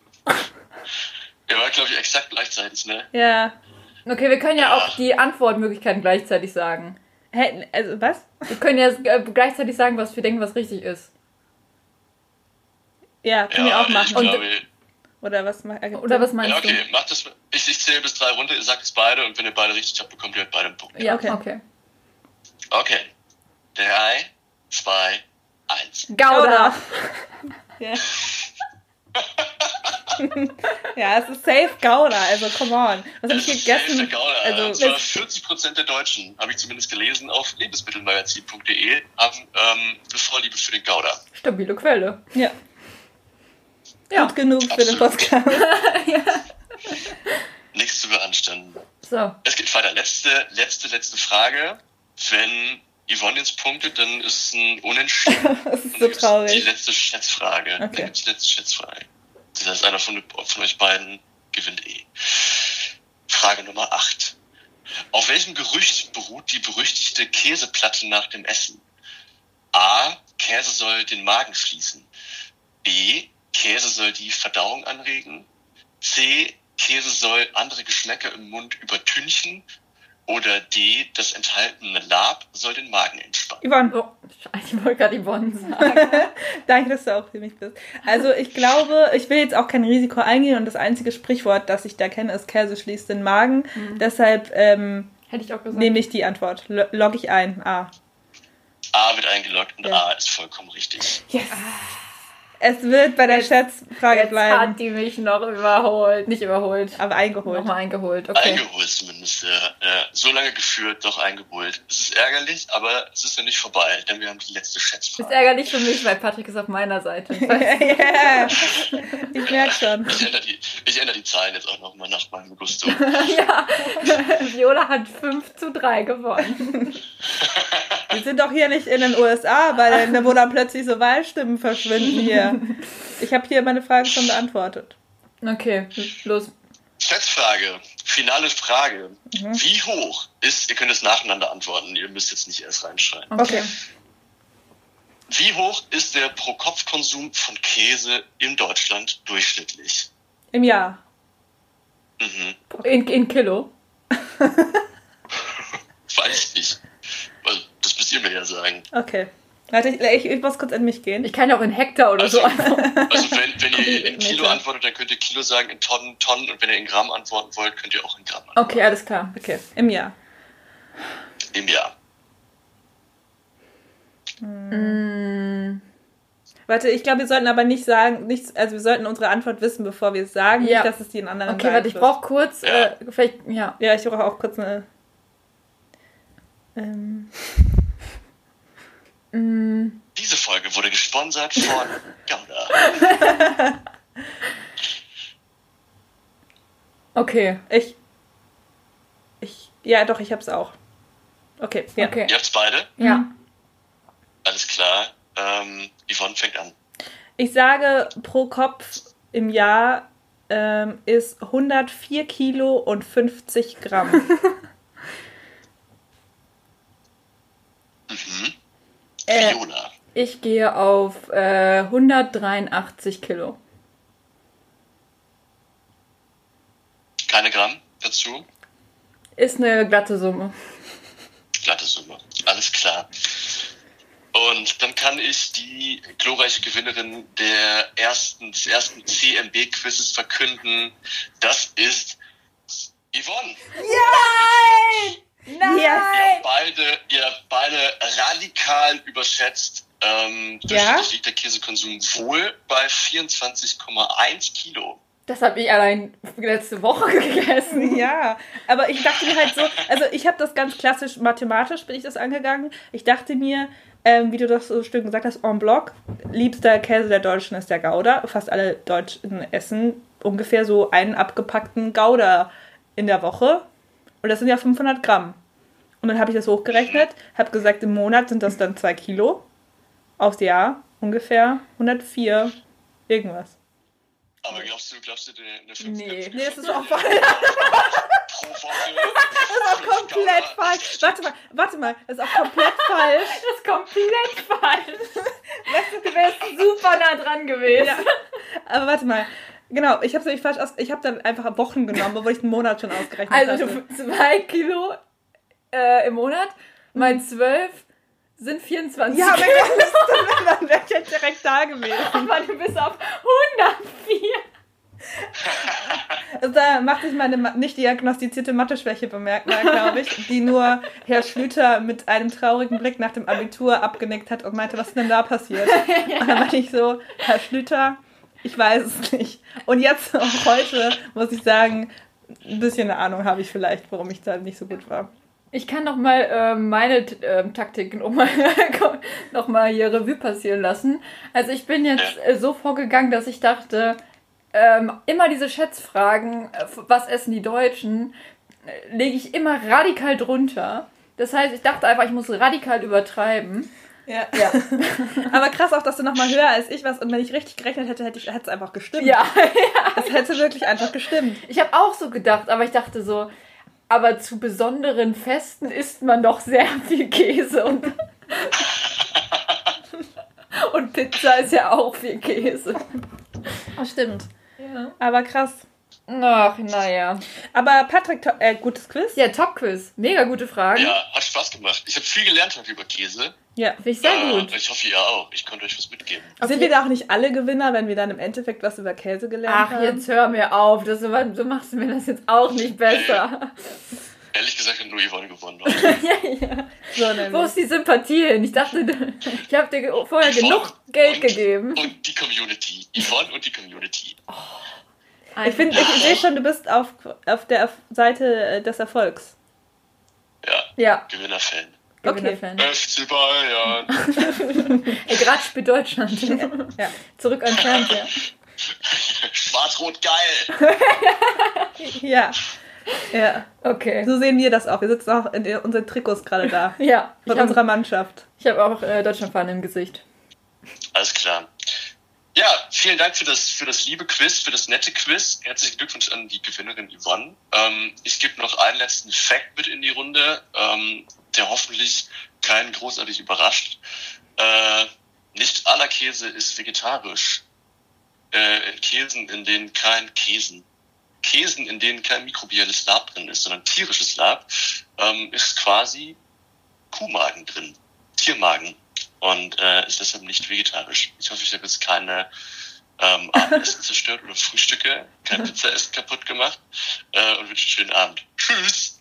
Ja, war, glaube ich, exakt gleichzeitig, ne? Ja. Okay, wir können ja auch die Antwortmöglichkeiten gleichzeitig sagen. Hä, also was? Wir können ja äh, gleichzeitig sagen, was wir denken, was richtig ist. Ja, können wir Ja, auch ich machen. glaube, Oder was ergibt Oder was meinst ja, okay, macht das. Ich, ich zähle bis drei runter, ihr sagt es beide und wenn ihr beide richtig habt, bekommt ihr halt beide einen Punkt. du? Ja, Okay. okay. Okay. Drei, zwei, eins. Gouda. Ja. ja, es ist safe Gouda, also come on. Was habe ich gegessen? Gouda. Also, und zwar das- 40 Prozent der Deutschen, habe ich zumindest gelesen, auf lebensmittelmagazin.de, haben ähm, eine Vorliebe für den Gouda. Stabile Quelle. Ja. Ja. Gut genug für den Absolut. Podcast. Nichts zu beanstanden. So. Es geht weiter. Letzte, letzte, letzte Frage. Wenn Yvonne jetzt punktet, dann ist es ein Unentschieden. Das ist so dann gibt's Die traurig. letzte Schätzfrage. Dann Okay. gibt's die letzte Schätzfrage. Das heißt, einer von, von euch beiden gewinnt eh. Frage Nummer 8. Auf welchem Gerücht beruht die berüchtigte Käseplatte nach dem Essen? A. Käse soll den Magen schließen. B. Käse soll die Verdauung anregen. C. Käse soll andere Geschmäcker im Mund übertünchen. Oder D. Das enthaltene Lab soll den Magen entspannen. Yvonne, Oh, ich wollte gerade Yvonne sagen. danke, dass du auch für mich bist. Also ich glaube, ich will jetzt auch kein Risiko eingehen und das einzige Sprichwort, das ich da kenne, ist Käse schließt den Magen. Deshalb ähm, Hätte ich auch gesagt. nehme ich die Antwort. Lo- Log ich ein. Ah. A wird eingeloggt und Ja. A ist vollkommen richtig. Yes. Es wird bei der Jetzt- Schätzfrage Jetzt bleiben, hat die mich noch überholt. Nicht überholt. aber eingeholt. Nochmal eingeholt. Okay. Eingeholt zumindest, ja. ja. So lange geführt, doch eingeholt. Es ist ärgerlich, aber es ist ja nicht vorbei, denn wir haben die letzte Ist Schätzfrage. ärgerlich für mich, weil Patrick ist auf meiner Seite. yeah. Ich merke schon. Ich ändere, die, ich ändere die Zahlen jetzt auch nochmal nach meinem Gusto. ja, Viola hat 5 zu 3 gewonnen. Wir sind doch hier nicht in den USA, weil da wo dann plötzlich so Wahlstimmen verschwinden hier. Ich habe hier meine Fragen schon beantwortet. Okay, los. Schätzfrage, finale Frage. Wie hoch ist, ihr könnt es nacheinander antworten, ihr müsst jetzt nicht erst reinschreiben. Okay. Wie hoch ist der Pro-Kopf-Konsum von Käse in Deutschland durchschnittlich? Im Jahr. Mhm. In, in Kilo. Weiß ich nicht. Also, das müsst ihr mir ja sagen. Okay. Warte, ich, ich, ich muss kurz an mich gehen. Ich kann ja auch in Hektar oder so Also- antworten. Also wenn, wenn ihr in. Kilo antwortet, dann könnt ihr Kilo sagen, in Tonnen, Tonnen. Und wenn ihr in Gramm antworten wollt, könnt ihr auch in Gramm antworten. Okay, alles klar. Okay, im Jahr. Im Jahr. Mm, Warte, ich glaube, wir sollten aber nicht sagen, nichts, also wir sollten unsere Antwort wissen, bevor wir es sagen, Ja. nicht, dass es die in anderen Okay, warte, ich brauche kurz, Ja. äh, vielleicht, ja. Ja, ich brauche auch kurz eine. Ähm, Mm, Diese Folge wurde gesponsert von Gouda. okay, ich. Ich. Ja, doch, ich hab's auch. Okay, ja. okay. Ihr habt's beide? Ja. Alles klar. Ähm, Yvonne fängt an. Ich sage pro Kopf im Jahr ähm, ist 104 Kilo und 50 Gramm. Mhm. Äh, Fiona. Ich gehe auf äh, 183 Kilo. Keine Gramm dazu. Ist eine glatte Summe. Glatte Summe. Alles klar. Und dann kann ich die glorreiche Gewinnerin der ersten, des ersten CMB-Quizzes verkünden. Das ist Yvonne. Nein! Ihr habt beide, ihr habt beide radikal überschätzt. Ähm, Ja? durchschnittlich liegt der Käsekonsum wohl bei 24,1 Kilo. Das habe ich allein letzte Woche gegessen. Ja, aber ich dachte mir halt so, also ich habe das ganz klassisch mathematisch bin ich das angegangen. Ich dachte mir, ähm, wie du das so schön gesagt hast, en bloc, liebster Käse der Deutschen ist der Gouda. Fast alle Deutschen essen ungefähr so einen abgepackten Gouda in der Woche. Und das sind ja 500 Gramm. Und dann habe ich das hochgerechnet, habe gesagt, im Monat sind das dann 2 Kilo. Aufs Jahr ungefähr 104 irgendwas. Aber glaubst du, glaubst du, eine, eine 5 Nee. Nee, das ist auch falsch. pro Woche? Das ist komplett falsch. Warte mal, warte mal, das ist auch komplett falsch. Das ist komplett falsch. Du wärst super nah dran gewesen. Ja. Aber warte mal. Genau, ich habe es nämlich falsch aus. Ich habe dann einfach Wochen genommen, obwohl ich einen Monat schon ausgerechnet Also hatte. zwei Kilo äh, im Monat mal zwölf sind 24 Ja, mein Kilo. Dann wäre ich jetzt direkt da gewesen. Aber du bist auf 104. Also da macht sich meine nicht diagnostizierte Mathe-Schwäche bemerkbar, glaube ich, die nur Herr Schlüter mit einem traurigen Blick nach dem Abitur abgenickt hat und meinte, was ist denn da passiert? Und dann war ich so, Herr Schlüter, ich weiß es nicht. Und jetzt, auch heute, muss ich sagen, ein bisschen eine Ahnung habe ich vielleicht, warum ich da nicht so gut war. Ich kann noch mal ähm, meine ähm, Taktik noch mal, noch mal hier Revue passieren lassen. Also ich bin jetzt äh, so vorgegangen, dass ich dachte, ähm, immer diese Schätzfragen, äh, was essen die Deutschen, äh, lege ich immer radikal drunter. Das heißt, ich dachte einfach, ich muss radikal übertreiben. Ja. Ja. Aber krass auch, dass du noch mal höher als ich warst und wenn ich richtig gerechnet hätte, hätte es einfach gestimmt. ja. Es hätte wirklich einfach gestimmt. Ich habe auch so gedacht, aber ich dachte so, aber zu besonderen Festen isst man doch sehr viel Käse und und Pizza ist ja auch viel Käse. Das stimmt. Ja. Aber krass. Ach, naja. Aber Patrick, to- äh, gutes Quiz? Ja, Top-Quiz. Mega gute Fragen. Ja, hat Spaß gemacht. Ich habe viel gelernt heute über Käse. Ja. Finde ich sehr Äh, gut. Ich hoffe, ihr auch. Ich konnte euch was mitgeben. Sind wir da auch nicht alle Gewinner, wenn wir dann im Endeffekt was über Käse gelernt Ach, haben? jetzt hör mir auf. Das, so machst du mir das jetzt auch nicht besser. Ehrlich gesagt hat nur Yvonne gewonnen. Leute. So nämlich. Wo ist die Sympathie hin? Ich dachte, ich habe dir vorher Yvonne genug Geld und- gegeben. Und die Community. Yvonne und die Community. Ich finde, ich sehe schon, du bist auf, auf der Seite äh, des Erfolgs. Ja, Ja, Gewinnerfan. Okay. Gewinnerfan. FC Bayern. Ey, gerade spielt Deutschland. Ja. Zurück an Fernseher. Schwarz-Rot geil. Ja. Ja. Okay. So sehen wir das auch. Wir sitzen auch in unseren Trikots gerade da. Ja, ich Von habe unserer Mannschaft. ich hab auch äh, Deutschlandfahne im Gesicht. Alles klar. Ja, vielen Dank für das, für das liebe Quiz, für das nette Quiz. Herzlichen Glückwunsch an die Gewinnerin Yvonne. Ähm, ich gebe noch einen letzten Fact mit in die Runde, ähm, der hoffentlich keinen großartig überrascht. Äh, nicht aller Käse ist vegetarisch. Äh, Käsen, in denen kein Käsen. Käsen, in denen kein mikrobielles Lab drin ist, sondern tierisches Lab, ähm, ist quasi Kuhmagen drin. Tiermagen und äh, ist deshalb nicht vegetarisch. Ich hoffe, ich habe jetzt keine ähm, Abendessen zerstört oder Frühstücke, kein Pizzaessen kaputt gemacht äh, und wünsche einen schönen Abend. Tschüss!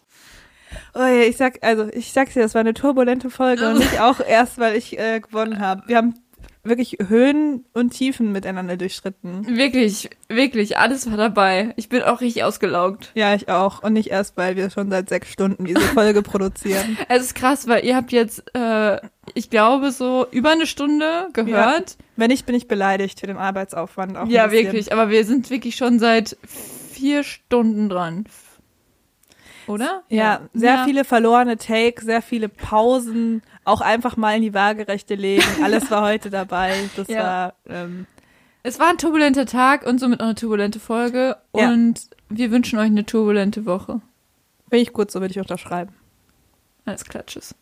Oh ja, ich sag, also ich sag's dir, das war eine turbulente Folge und nicht auch erst, weil ich äh, gewonnen habe. Wir haben wirklich Höhen und Tiefen miteinander durchschritten. Wirklich, wirklich, alles war dabei. Ich bin auch richtig ausgelaugt. Ja, ich auch. Und nicht erst, weil wir schon seit sechs Stunden diese Folge produzieren. Es ist krass, weil ihr habt jetzt, äh, ich glaube, so über eine Stunde gehört. Wenn nicht, bin ich beleidigt für den Arbeitsaufwand auch. Ja, wirklich. Aber wir sind wirklich schon seit vier Stunden dran. Oder? Ja, sehr Ja. viele verlorene Takes, sehr viele Pausen, auch einfach mal in die Waagerechte legen. Alles war heute dabei. Das Ja. war, ähm, Es war ein turbulenter Tag und somit auch eine turbulente Folge. Ja. Und wir wünschen euch eine turbulente Woche. Finde ich gut, so würde ich unterschreiben. Alles klar, tschüss.